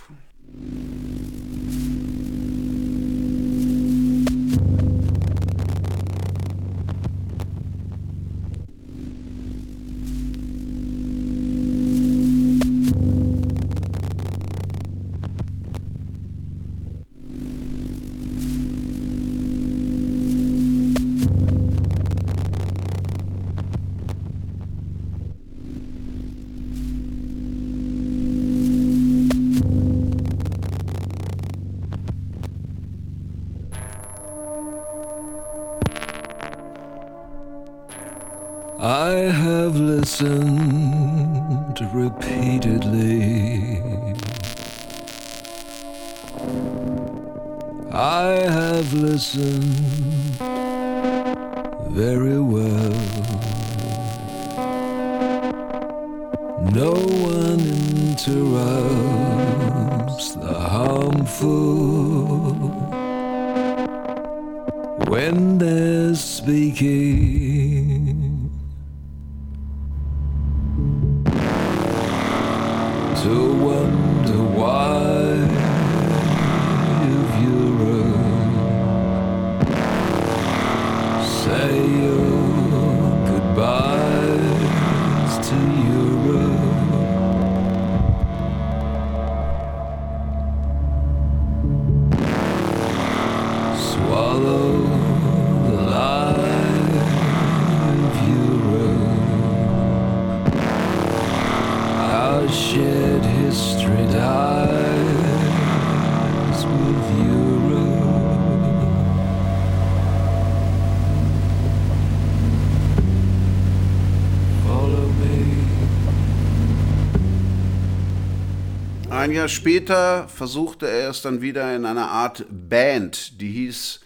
Später versuchte er es dann wieder in einer Art Band, die hieß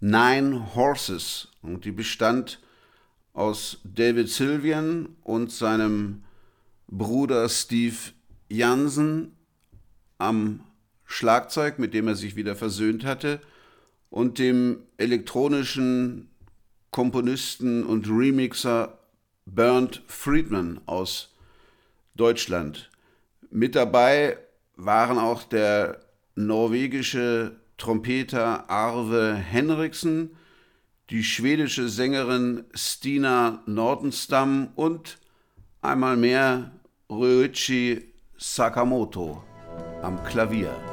Nine Horses und die bestand aus David Sylvian und seinem Bruder Steve Jansen am Schlagzeug, mit dem er sich wieder versöhnt hatte, und dem elektronischen Komponisten und Remixer Bernd Friedman aus Deutschland. Mit dabei waren auch der norwegische Trompeter Arve Henriksen, die schwedische Sängerin Stina Nordenstam und einmal mehr Ryoichi Sakamoto am Klavier.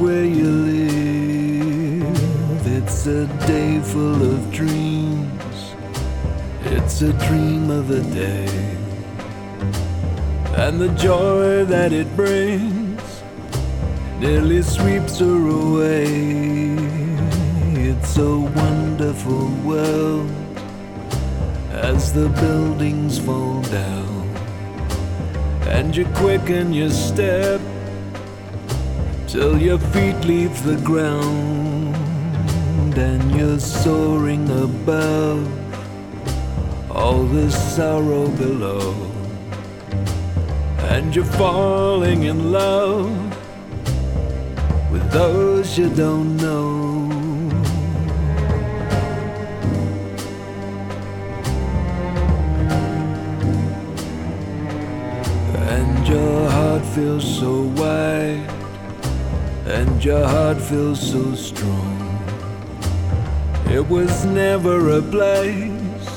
Where you live. It's a day full of dreams, it's a dream of a day, and the joy that it brings nearly sweeps her away. It's a wonderful world as the buildings fall down, and you quicken your step till your feet leave the ground, and you're soaring above all the sorrow below, and you're falling in love with those you don't know. And your heart feels so wide, and your heart feels so strong. It was never a place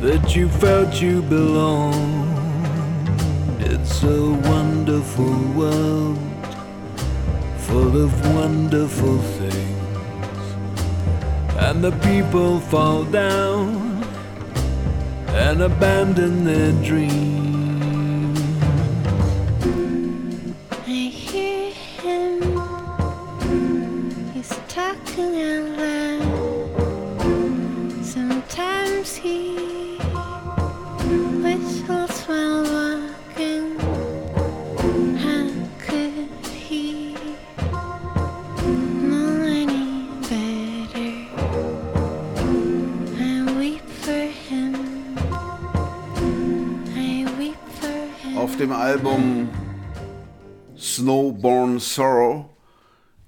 that you felt you belonged. It's a wonderful world full of wonderful things. And the people fall down and abandon their dreams.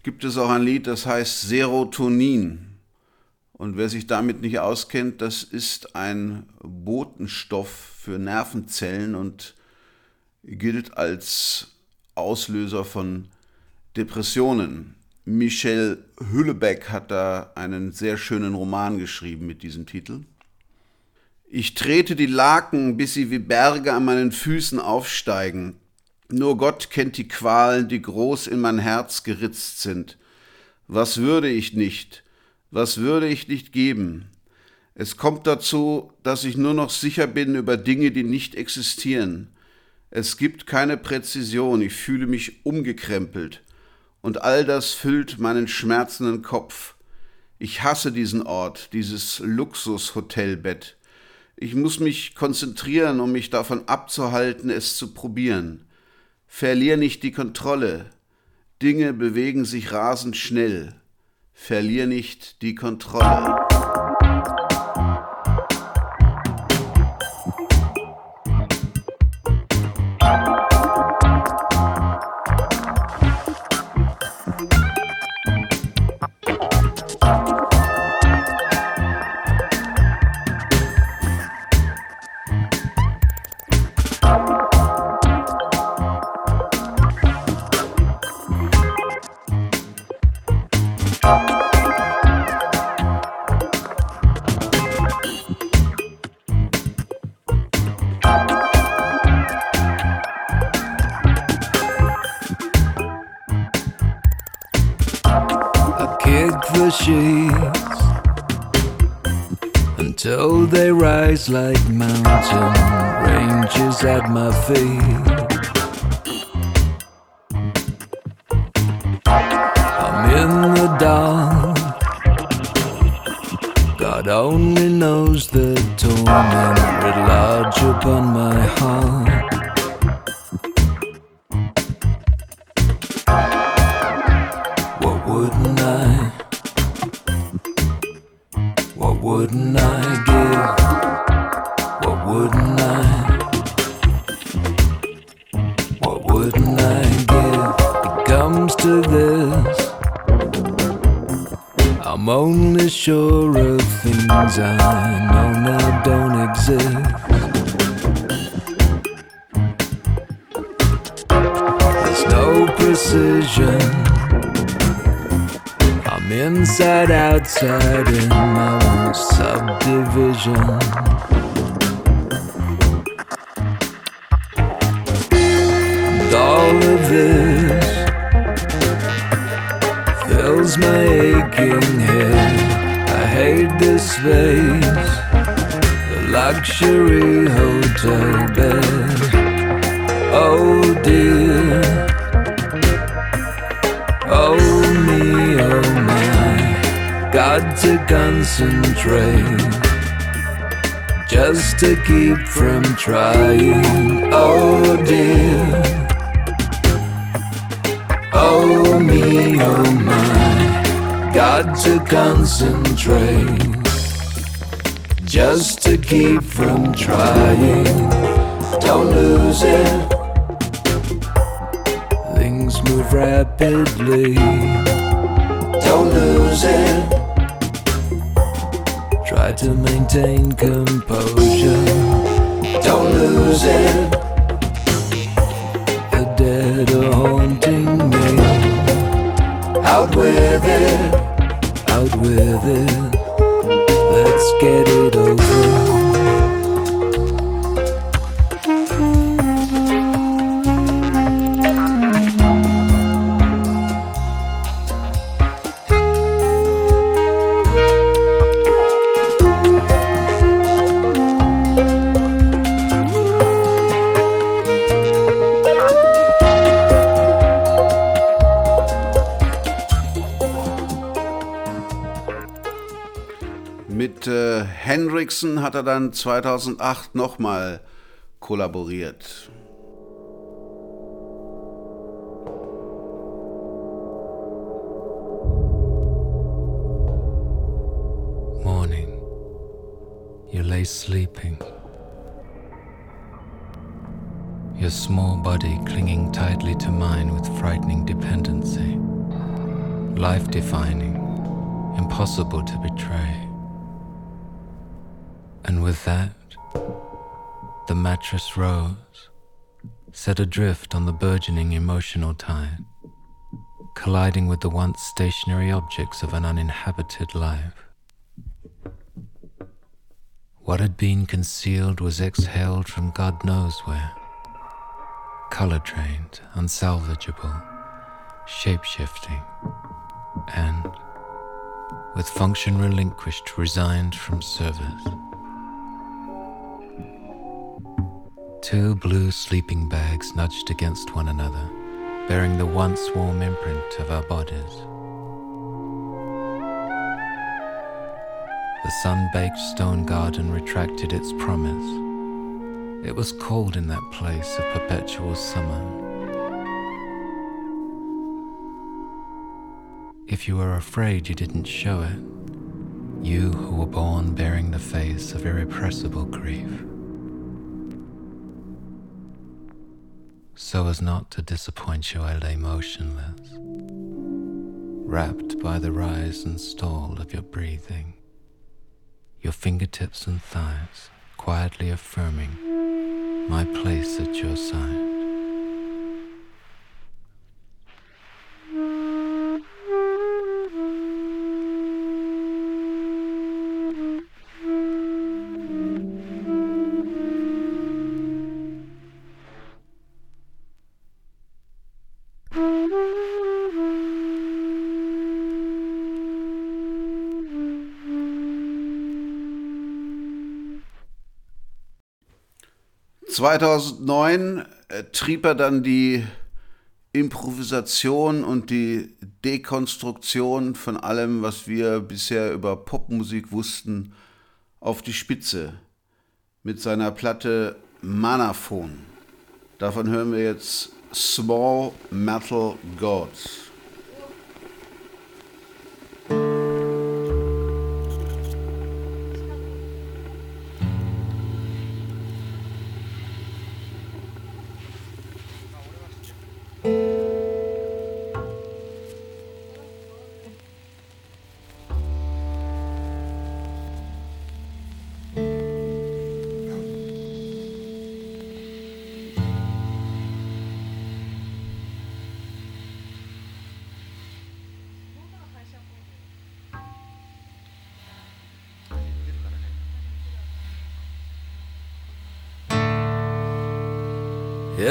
Gibt es auch ein Lied, das heißt Serotonin. Und wer sich damit nicht auskennt, das ist ein Botenstoff für Nervenzellen und gilt als Auslöser von Depressionen. Michel Hüllebeck hat da einen sehr schönen Roman geschrieben mit diesem Titel. Ich trete die Laken, bis sie wie Berge an meinen Füßen aufsteigen. Nur Gott kennt die Qualen, die groß in mein Herz geritzt sind. Was würde ich nicht? Was würde ich nicht geben? Es kommt dazu, dass ich nur noch sicher bin über Dinge, die nicht existieren. Es gibt keine Präzision, ich fühle mich umgekrempelt. Und all das füllt meinen schmerzenden Kopf. Ich hasse diesen Ort, dieses Luxushotelbett. Ich muss mich konzentrieren, um mich davon abzuhalten, es zu probieren. Verlier nicht die Kontrolle. Dinge bewegen sich rasend schnell. Verlier nicht die Kontrolle. Dann 2008 nochmal kollaboriert. Morning. You lay sleeping. Your small body clinging tightly to mine with frightening dependency. Life defining, impossible to betray. With that, the mattress rose, set adrift on the burgeoning emotional tide, colliding with the once stationary objects of an uninhabited life. What had been concealed was exhaled from God knows where. Color trained, unsalvageable, shape shifting, and, with function relinquished, resigned from service. Two blue sleeping bags nudged against one another, bearing the once warm imprint of our bodies. The sun baked stone garden retracted its promise. It was cold in that place of perpetual summer. If you were afraid you didn't show it, you who were born bearing the face of irrepressible grief. So as not to disappoint you, I lay motionless, wrapped by the rise and stall of your breathing, your fingertips and thighs quietly affirming my place at your side. 2009 äh, trieb er dann die Improvisation und die Dekonstruktion von allem, was wir bisher über Popmusik wussten, auf die Spitze mit seiner Platte Manaphon. Davon hören wir jetzt Small Metal Gods.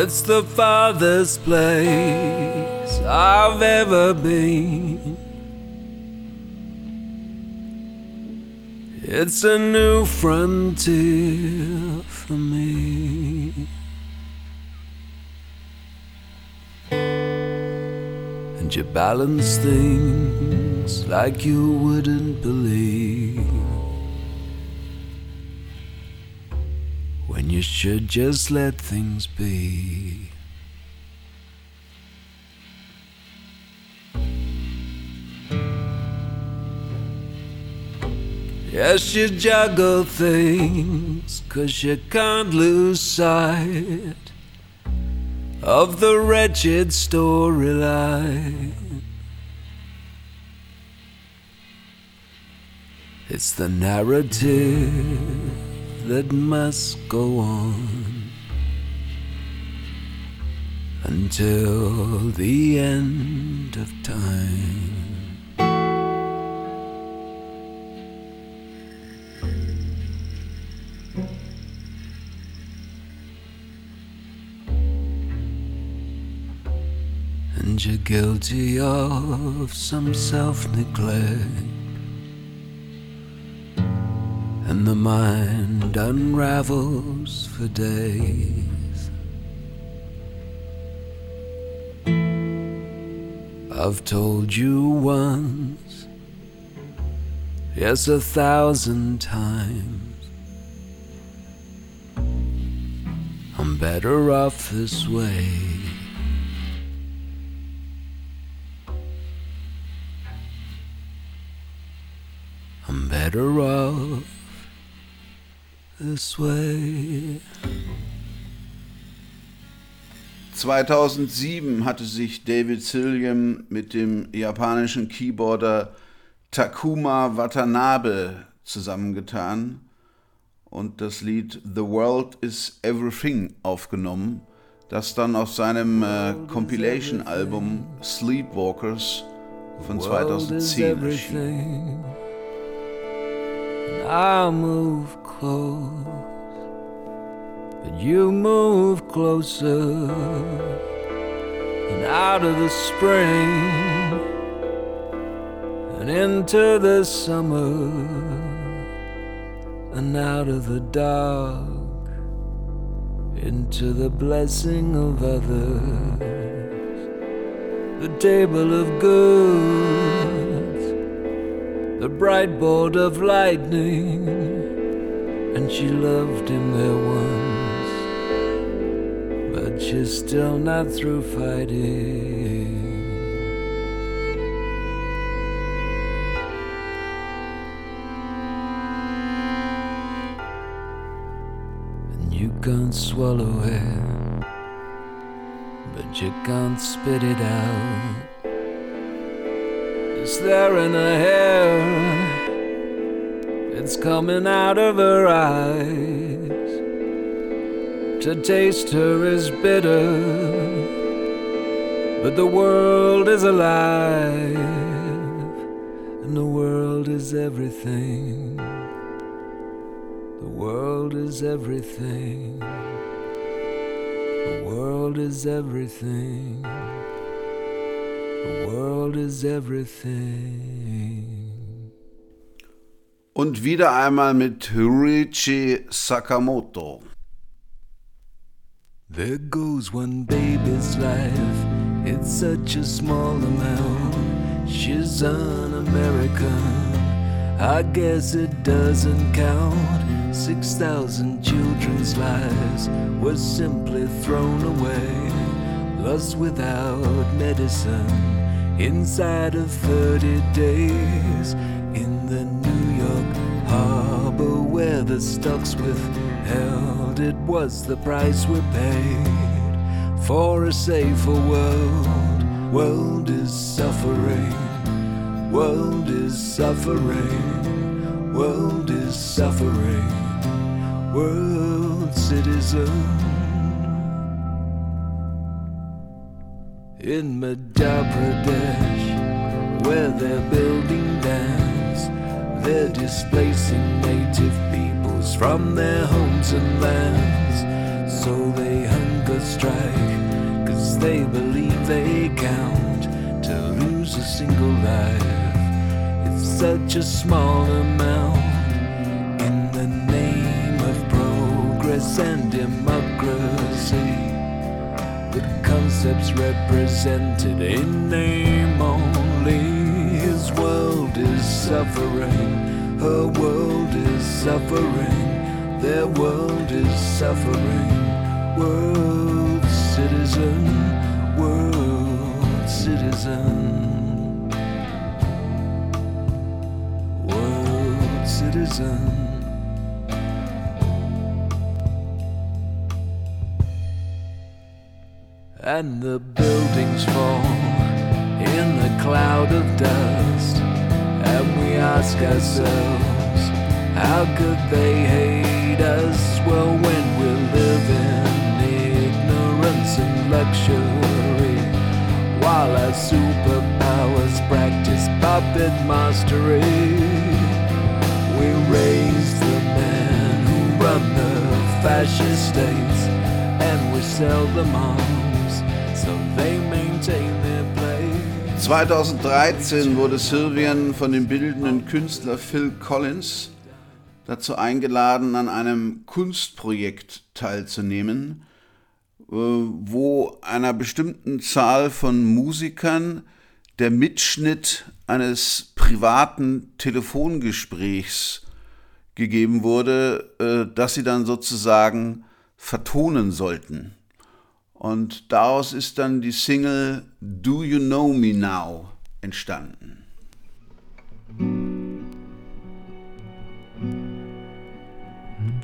It's the farthest place I've ever been. It's a new frontier for me. And you balance things like you wouldn't believe. Should just let things be. Yes, you juggle things, cause you can't lose sight of the wretched storyline. It's the narrative that must go on until the end of time. And you're guilty of some self neglect and the mind unravels for days. I've told you once, yes, a thousand times. I'm better off this way. I'm better off this way. 2007 hatte sich David Silliam mit dem japanischen Keyboarder Takuma Watanabe zusammengetan und das Lied The World is Everything aufgenommen, das dann auf seinem äh, Compilation-Album Sleepwalkers von 2010 erschien. I move close, but you move closer. And out of the spring. And into the summer. And out of the dark. Into the blessing of others, the table of goods, the bright board of lightning, and she loved him there once, but she's still not through fighting. And you can't swallow it, but you can't spit it out. It's there in her hair, it's coming out of her eyes. To taste her is bitter, but the world is alive, and the world is everything. The world is everything. The world is everything. The world is everything. Und wieder einmal mit Ryuichi Sakamoto. There goes one baby's life, it's such a small amount. She's an American, I guess it doesn't count. 6,000 children's lives were simply thrown away, lost without medicine inside of 30 days in the New York harbor where the stocks withheld. It was the price we paid for a safer world. World is suffering. World is suffering. World is suffering. World citizen. In Madhya Pradesh, where they're building dams, they're displacing native peoples from their homes and lands. So they hunger strike, cause they believe they count to lose a single life. It's such a small amount in the name of progress and democracy concepts represented in name only. His world is suffering, her world is suffering, their world is suffering. World citizen, world citizen, world citizen. And the buildings fall in the cloud of dust. And we ask ourselves, how could they hate us? Well, when we live in ignorance and luxury, while our superpowers practice puppet mastery, we raise the men who run the fascist states, and we sell them arms 2013 wurde Sylvian von dem bildenden Künstler Phil Collins dazu eingeladen, an einem Kunstprojekt teilzunehmen, äh, wo einer bestimmten Zahl von Musikern der Mitschnitt eines privaten Telefongesprächs gegeben wurde, äh, das sie dann sozusagen vertonen sollten. Und daraus ist dann die Single Do You Know Me Now entstanden.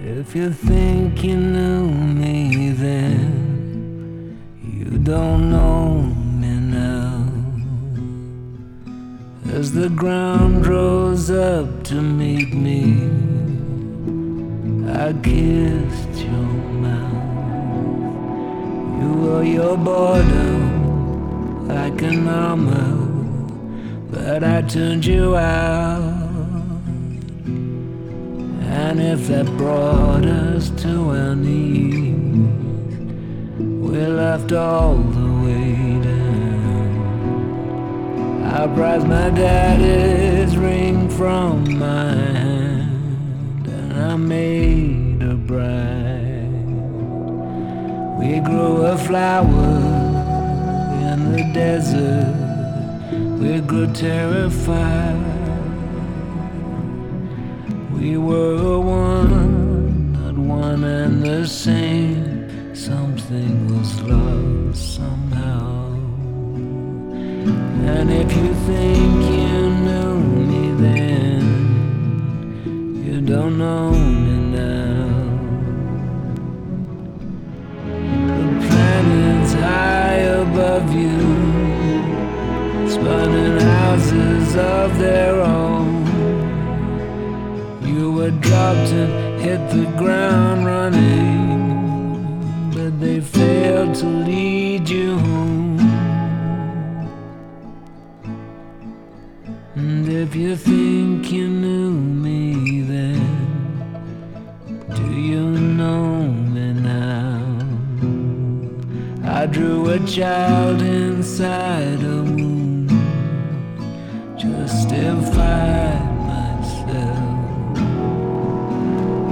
If you think you knew me then, you don't know me now. As the ground rose up to meet me, I kissed your mouth. You were your boredom like an armor, but I turned you out. And if that brought us to our knees, we left all the way down. I prized my daddy's ring from my hand, and I made a bride. We grew a flower in the desert. We grew terrified. We were one, not one and the same. Something was lost somehow. And if you think you knew me then, you don't know me high above you, spun houses of their own. You were dropped and hit the ground running, but they failed to lead you home. And if you think you knew me then, do you know I drew a child inside a womb, just inside myself.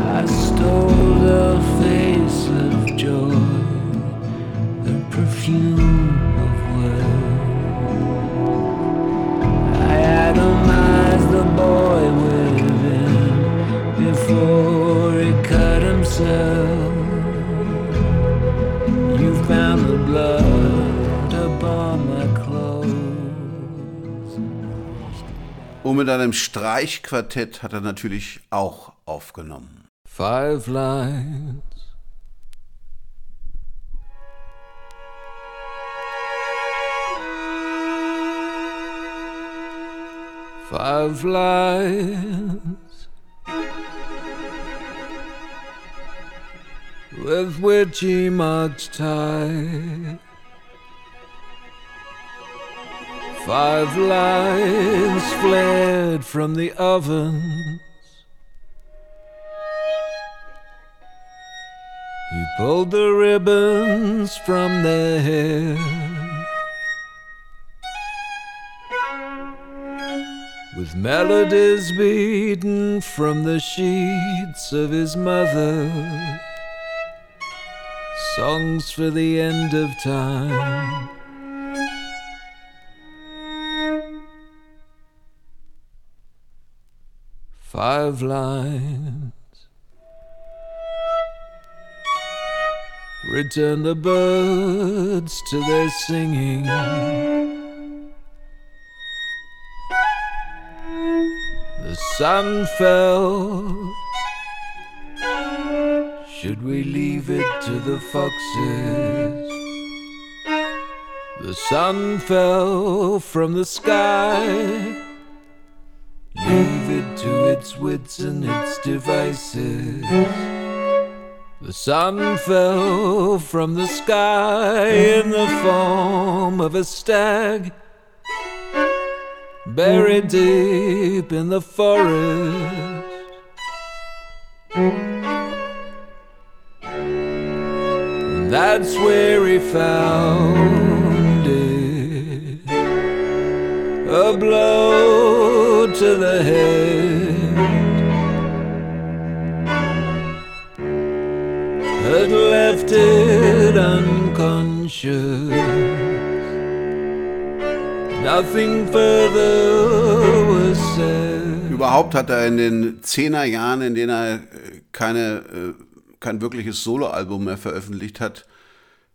I stole the face of joy, the perfume of wealth. I atomized the boy within before. Und mit einem Streichquartett hat er natürlich auch aufgenommen. Five lines. Five lines with which he marked time. Five lines flared from the ovens. He pulled the ribbons from their hair. With melodies beaten from the sheets of his mother. Songs for the end of time. Five lines. Return the birds to their singing. The sun fell. Should we leave it to the foxes? The sun fell from the sky. Leave it to its wits and its devices. The sun fell from the sky in the form of a stag, buried deep in the forest. And that's where he found it. A blow to the head had left it unconscious. Nothing further was said. Überhaupt hat er in den Zehnerjahren, in denen er äh, keine, äh, kein wirkliches Soloalbum mehr veröffentlicht hat,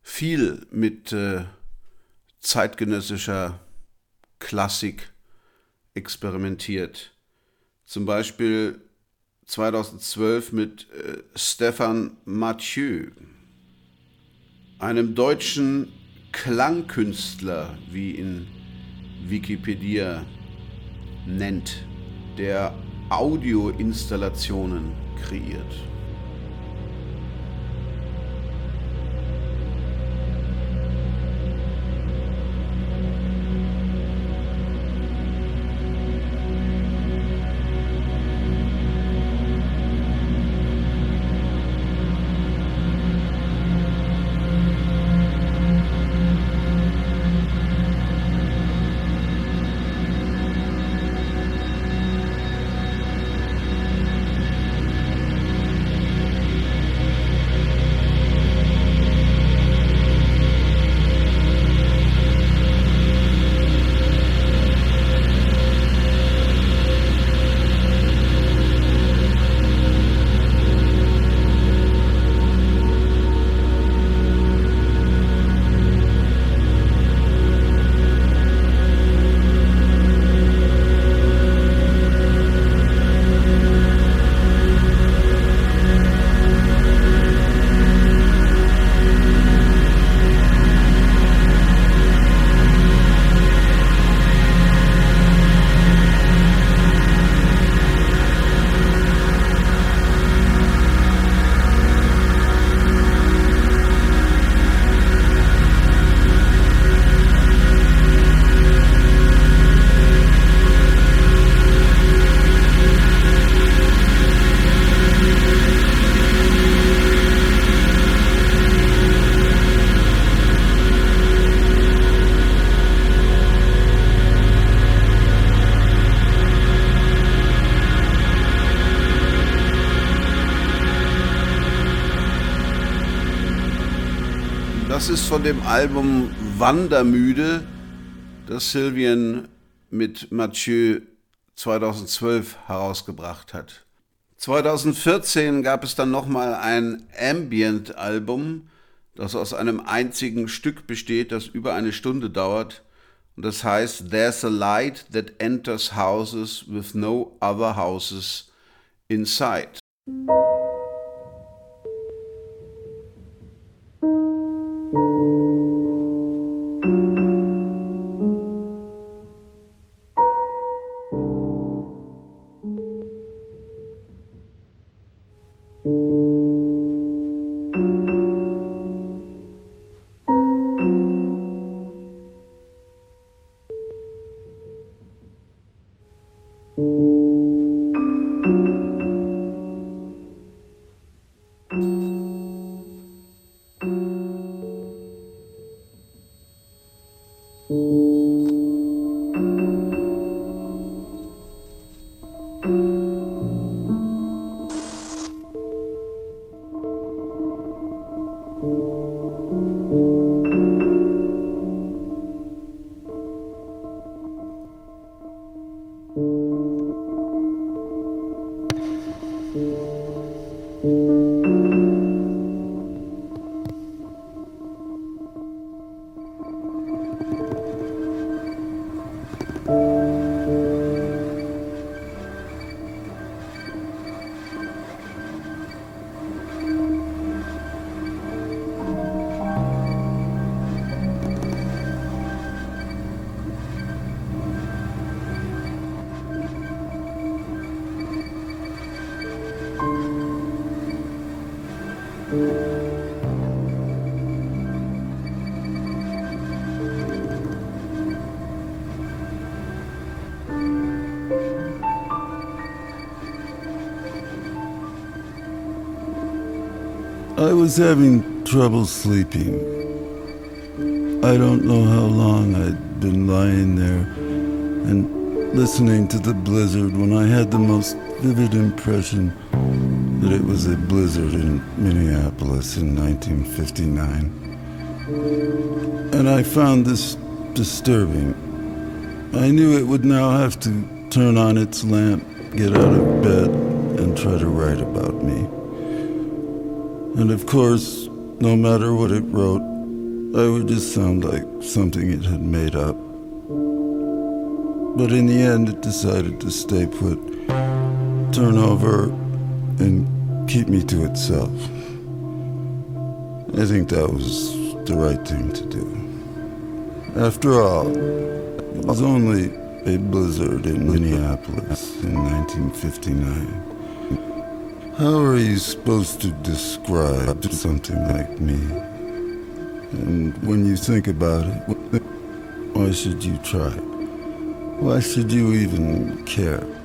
viel mit äh, zeitgenössischer Klassik experimentiert. Zum Beispiel 2012 mit äh, Stefan Mathieu, einem deutschen Klangkünstler, wie ihn Wikipedia nennt, der Audioinstallationen kreiert. Album Wandermüde, das Sylvian mit Mathieu 2012 herausgebracht hat. 2014 gab es dann nochmal ein Ambient-Album, das aus einem einzigen Stück besteht, das über eine Stunde dauert Und das heißt, There's a light that enters houses with no other houses inside. Was having trouble sleeping. I don't know how long I'd been lying there and listening to the blizzard when I had the most vivid impression that it was a blizzard in Minneapolis in 1959. And I found this disturbing. I knew it would now have to turn on its lamp, get out of bed, and try to write about me. And of course, no matter what it wrote, I would just sound like something it had made up. But in the end, it decided to stay put, turn over, and keep me to itself. I think that was the right thing to do. After all, it was only a blizzard in Minneapolis in 1959. How are you supposed to describe something like me? And when you think about it, why should you try? Why should you even care?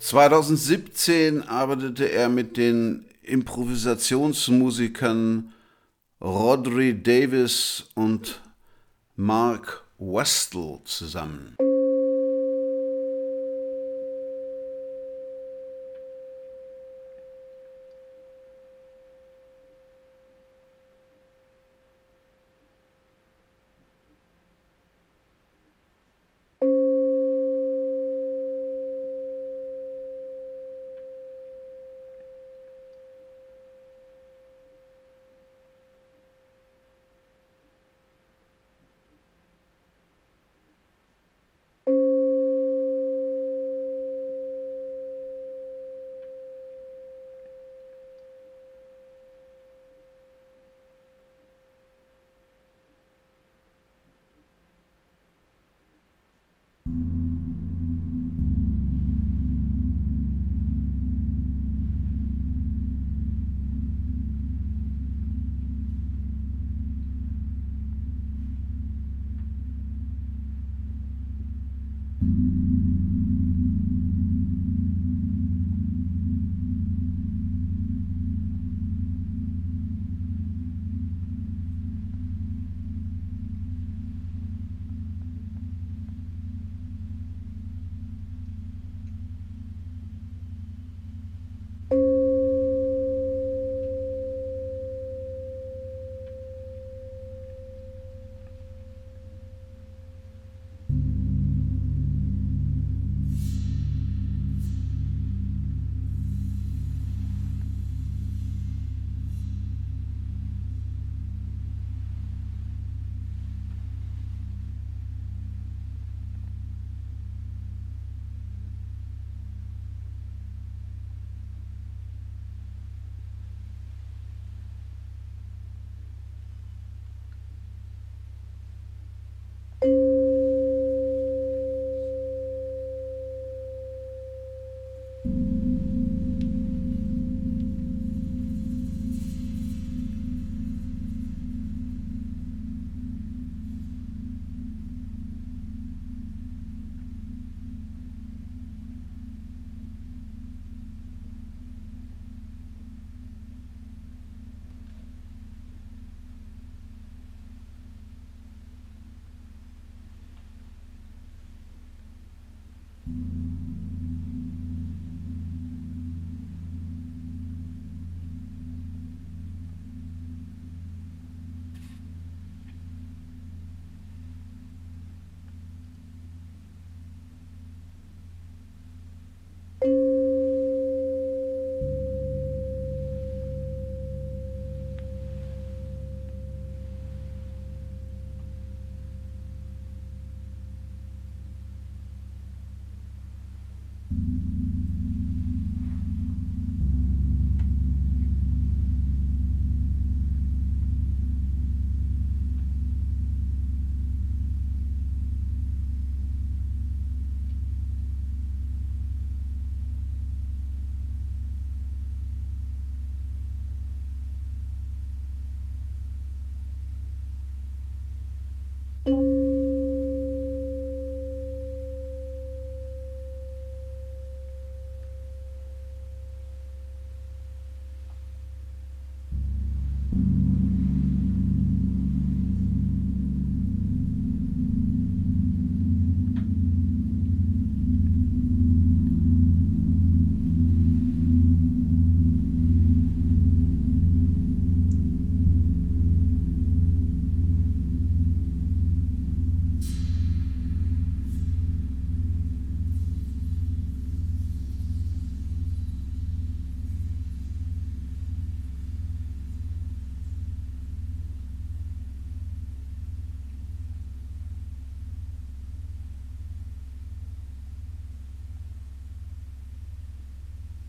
...2017 arbeitete er mit den Improvisationsmusikern Rodri Davis und Mark Westall zusammen.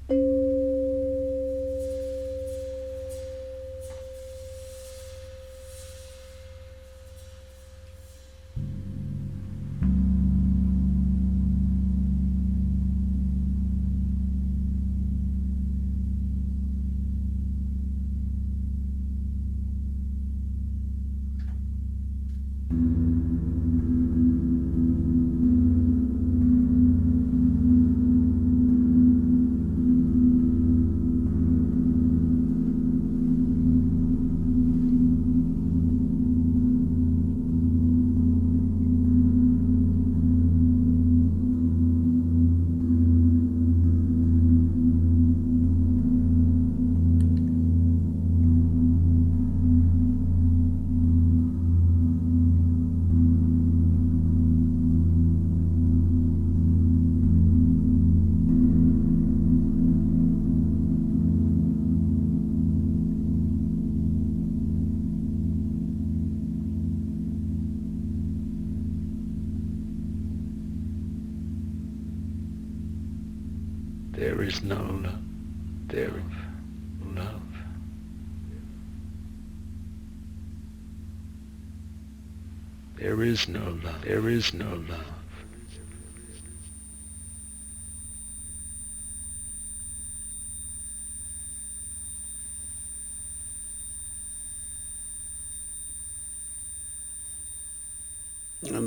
Bye. Is no love. There is love. There is no love. There is no love.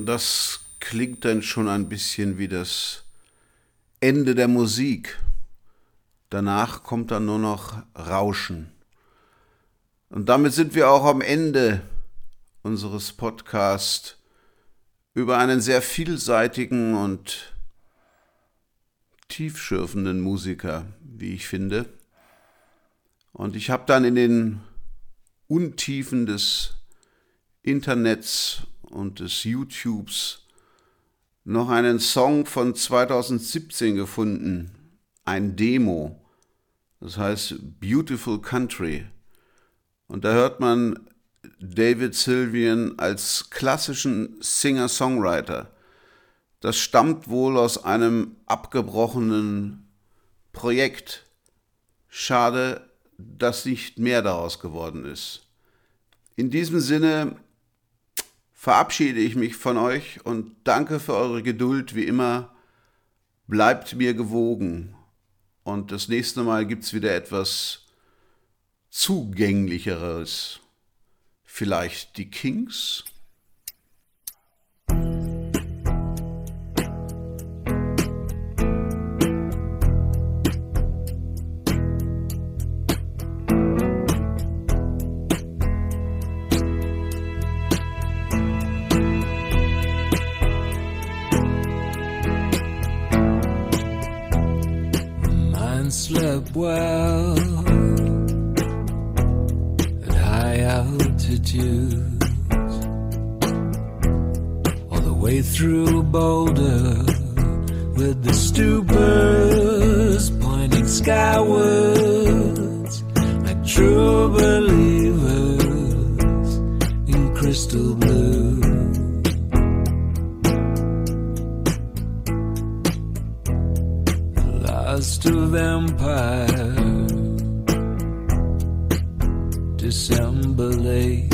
Das klingt dann schon ein bisschen wie das Ende der Musik. Danach kommt dann nur noch Rauschen. Und damit sind wir auch am Ende unseres Podcasts über einen sehr vielseitigen und tiefschürfenden Musiker, wie ich finde. Und ich habe dann in den Untiefen des Internets und des YouTubes noch einen Song von 2017 gefunden, ein Demo, das heißt Beautiful Country. Und da hört man David Sylvian als klassischen Singer-Songwriter. Das stammt wohl aus einem abgebrochenen Projekt. Schade, dass nicht mehr daraus geworden ist. In diesem Sinne verabschiede ich mich von euch und danke für eure Geduld wie immer. Bleibt mir gewogen und das nächste Mal gibt es wieder etwas zugänglicheres. Vielleicht die Kings? Well at high altitudes, all the way through Boulder with the stupors pointing skywards like true believers in crystal blue. Lost of empire, December late.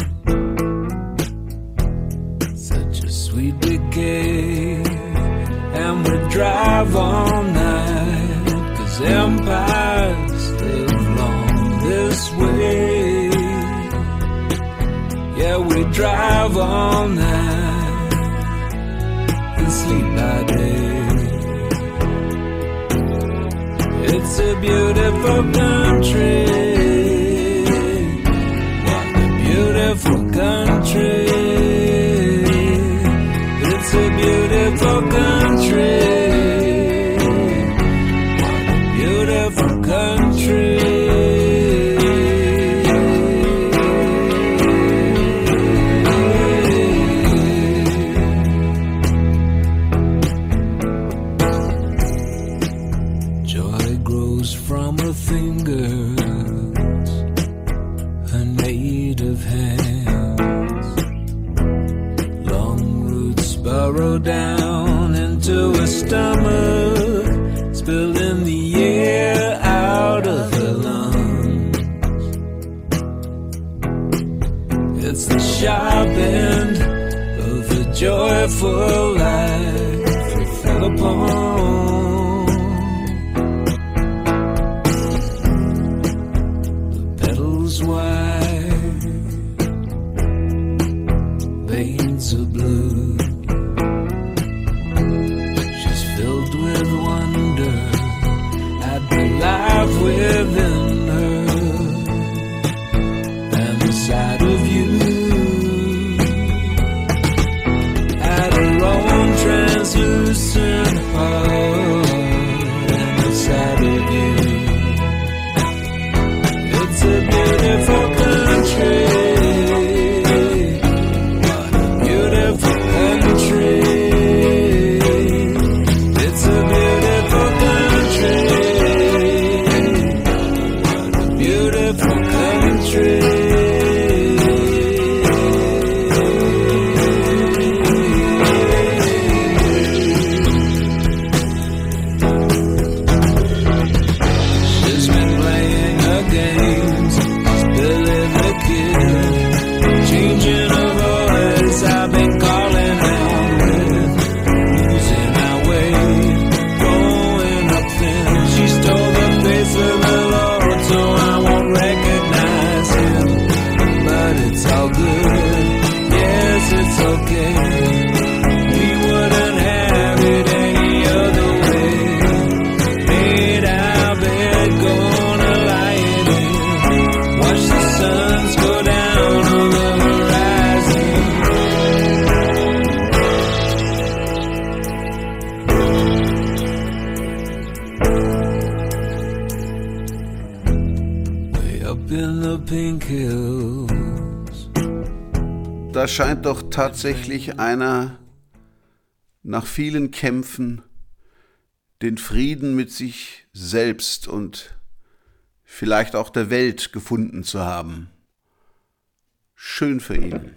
Such a sweet decay, and we drive all night, cause empires live long this way. Yeah, we drive all night and sleep by beautiful country. What a beautiful country. It's a beautiful country. Tatsächlich einer nach vielen Kämpfen den Frieden mit sich selbst und vielleicht auch der Welt gefunden zu haben. Schön für ihn.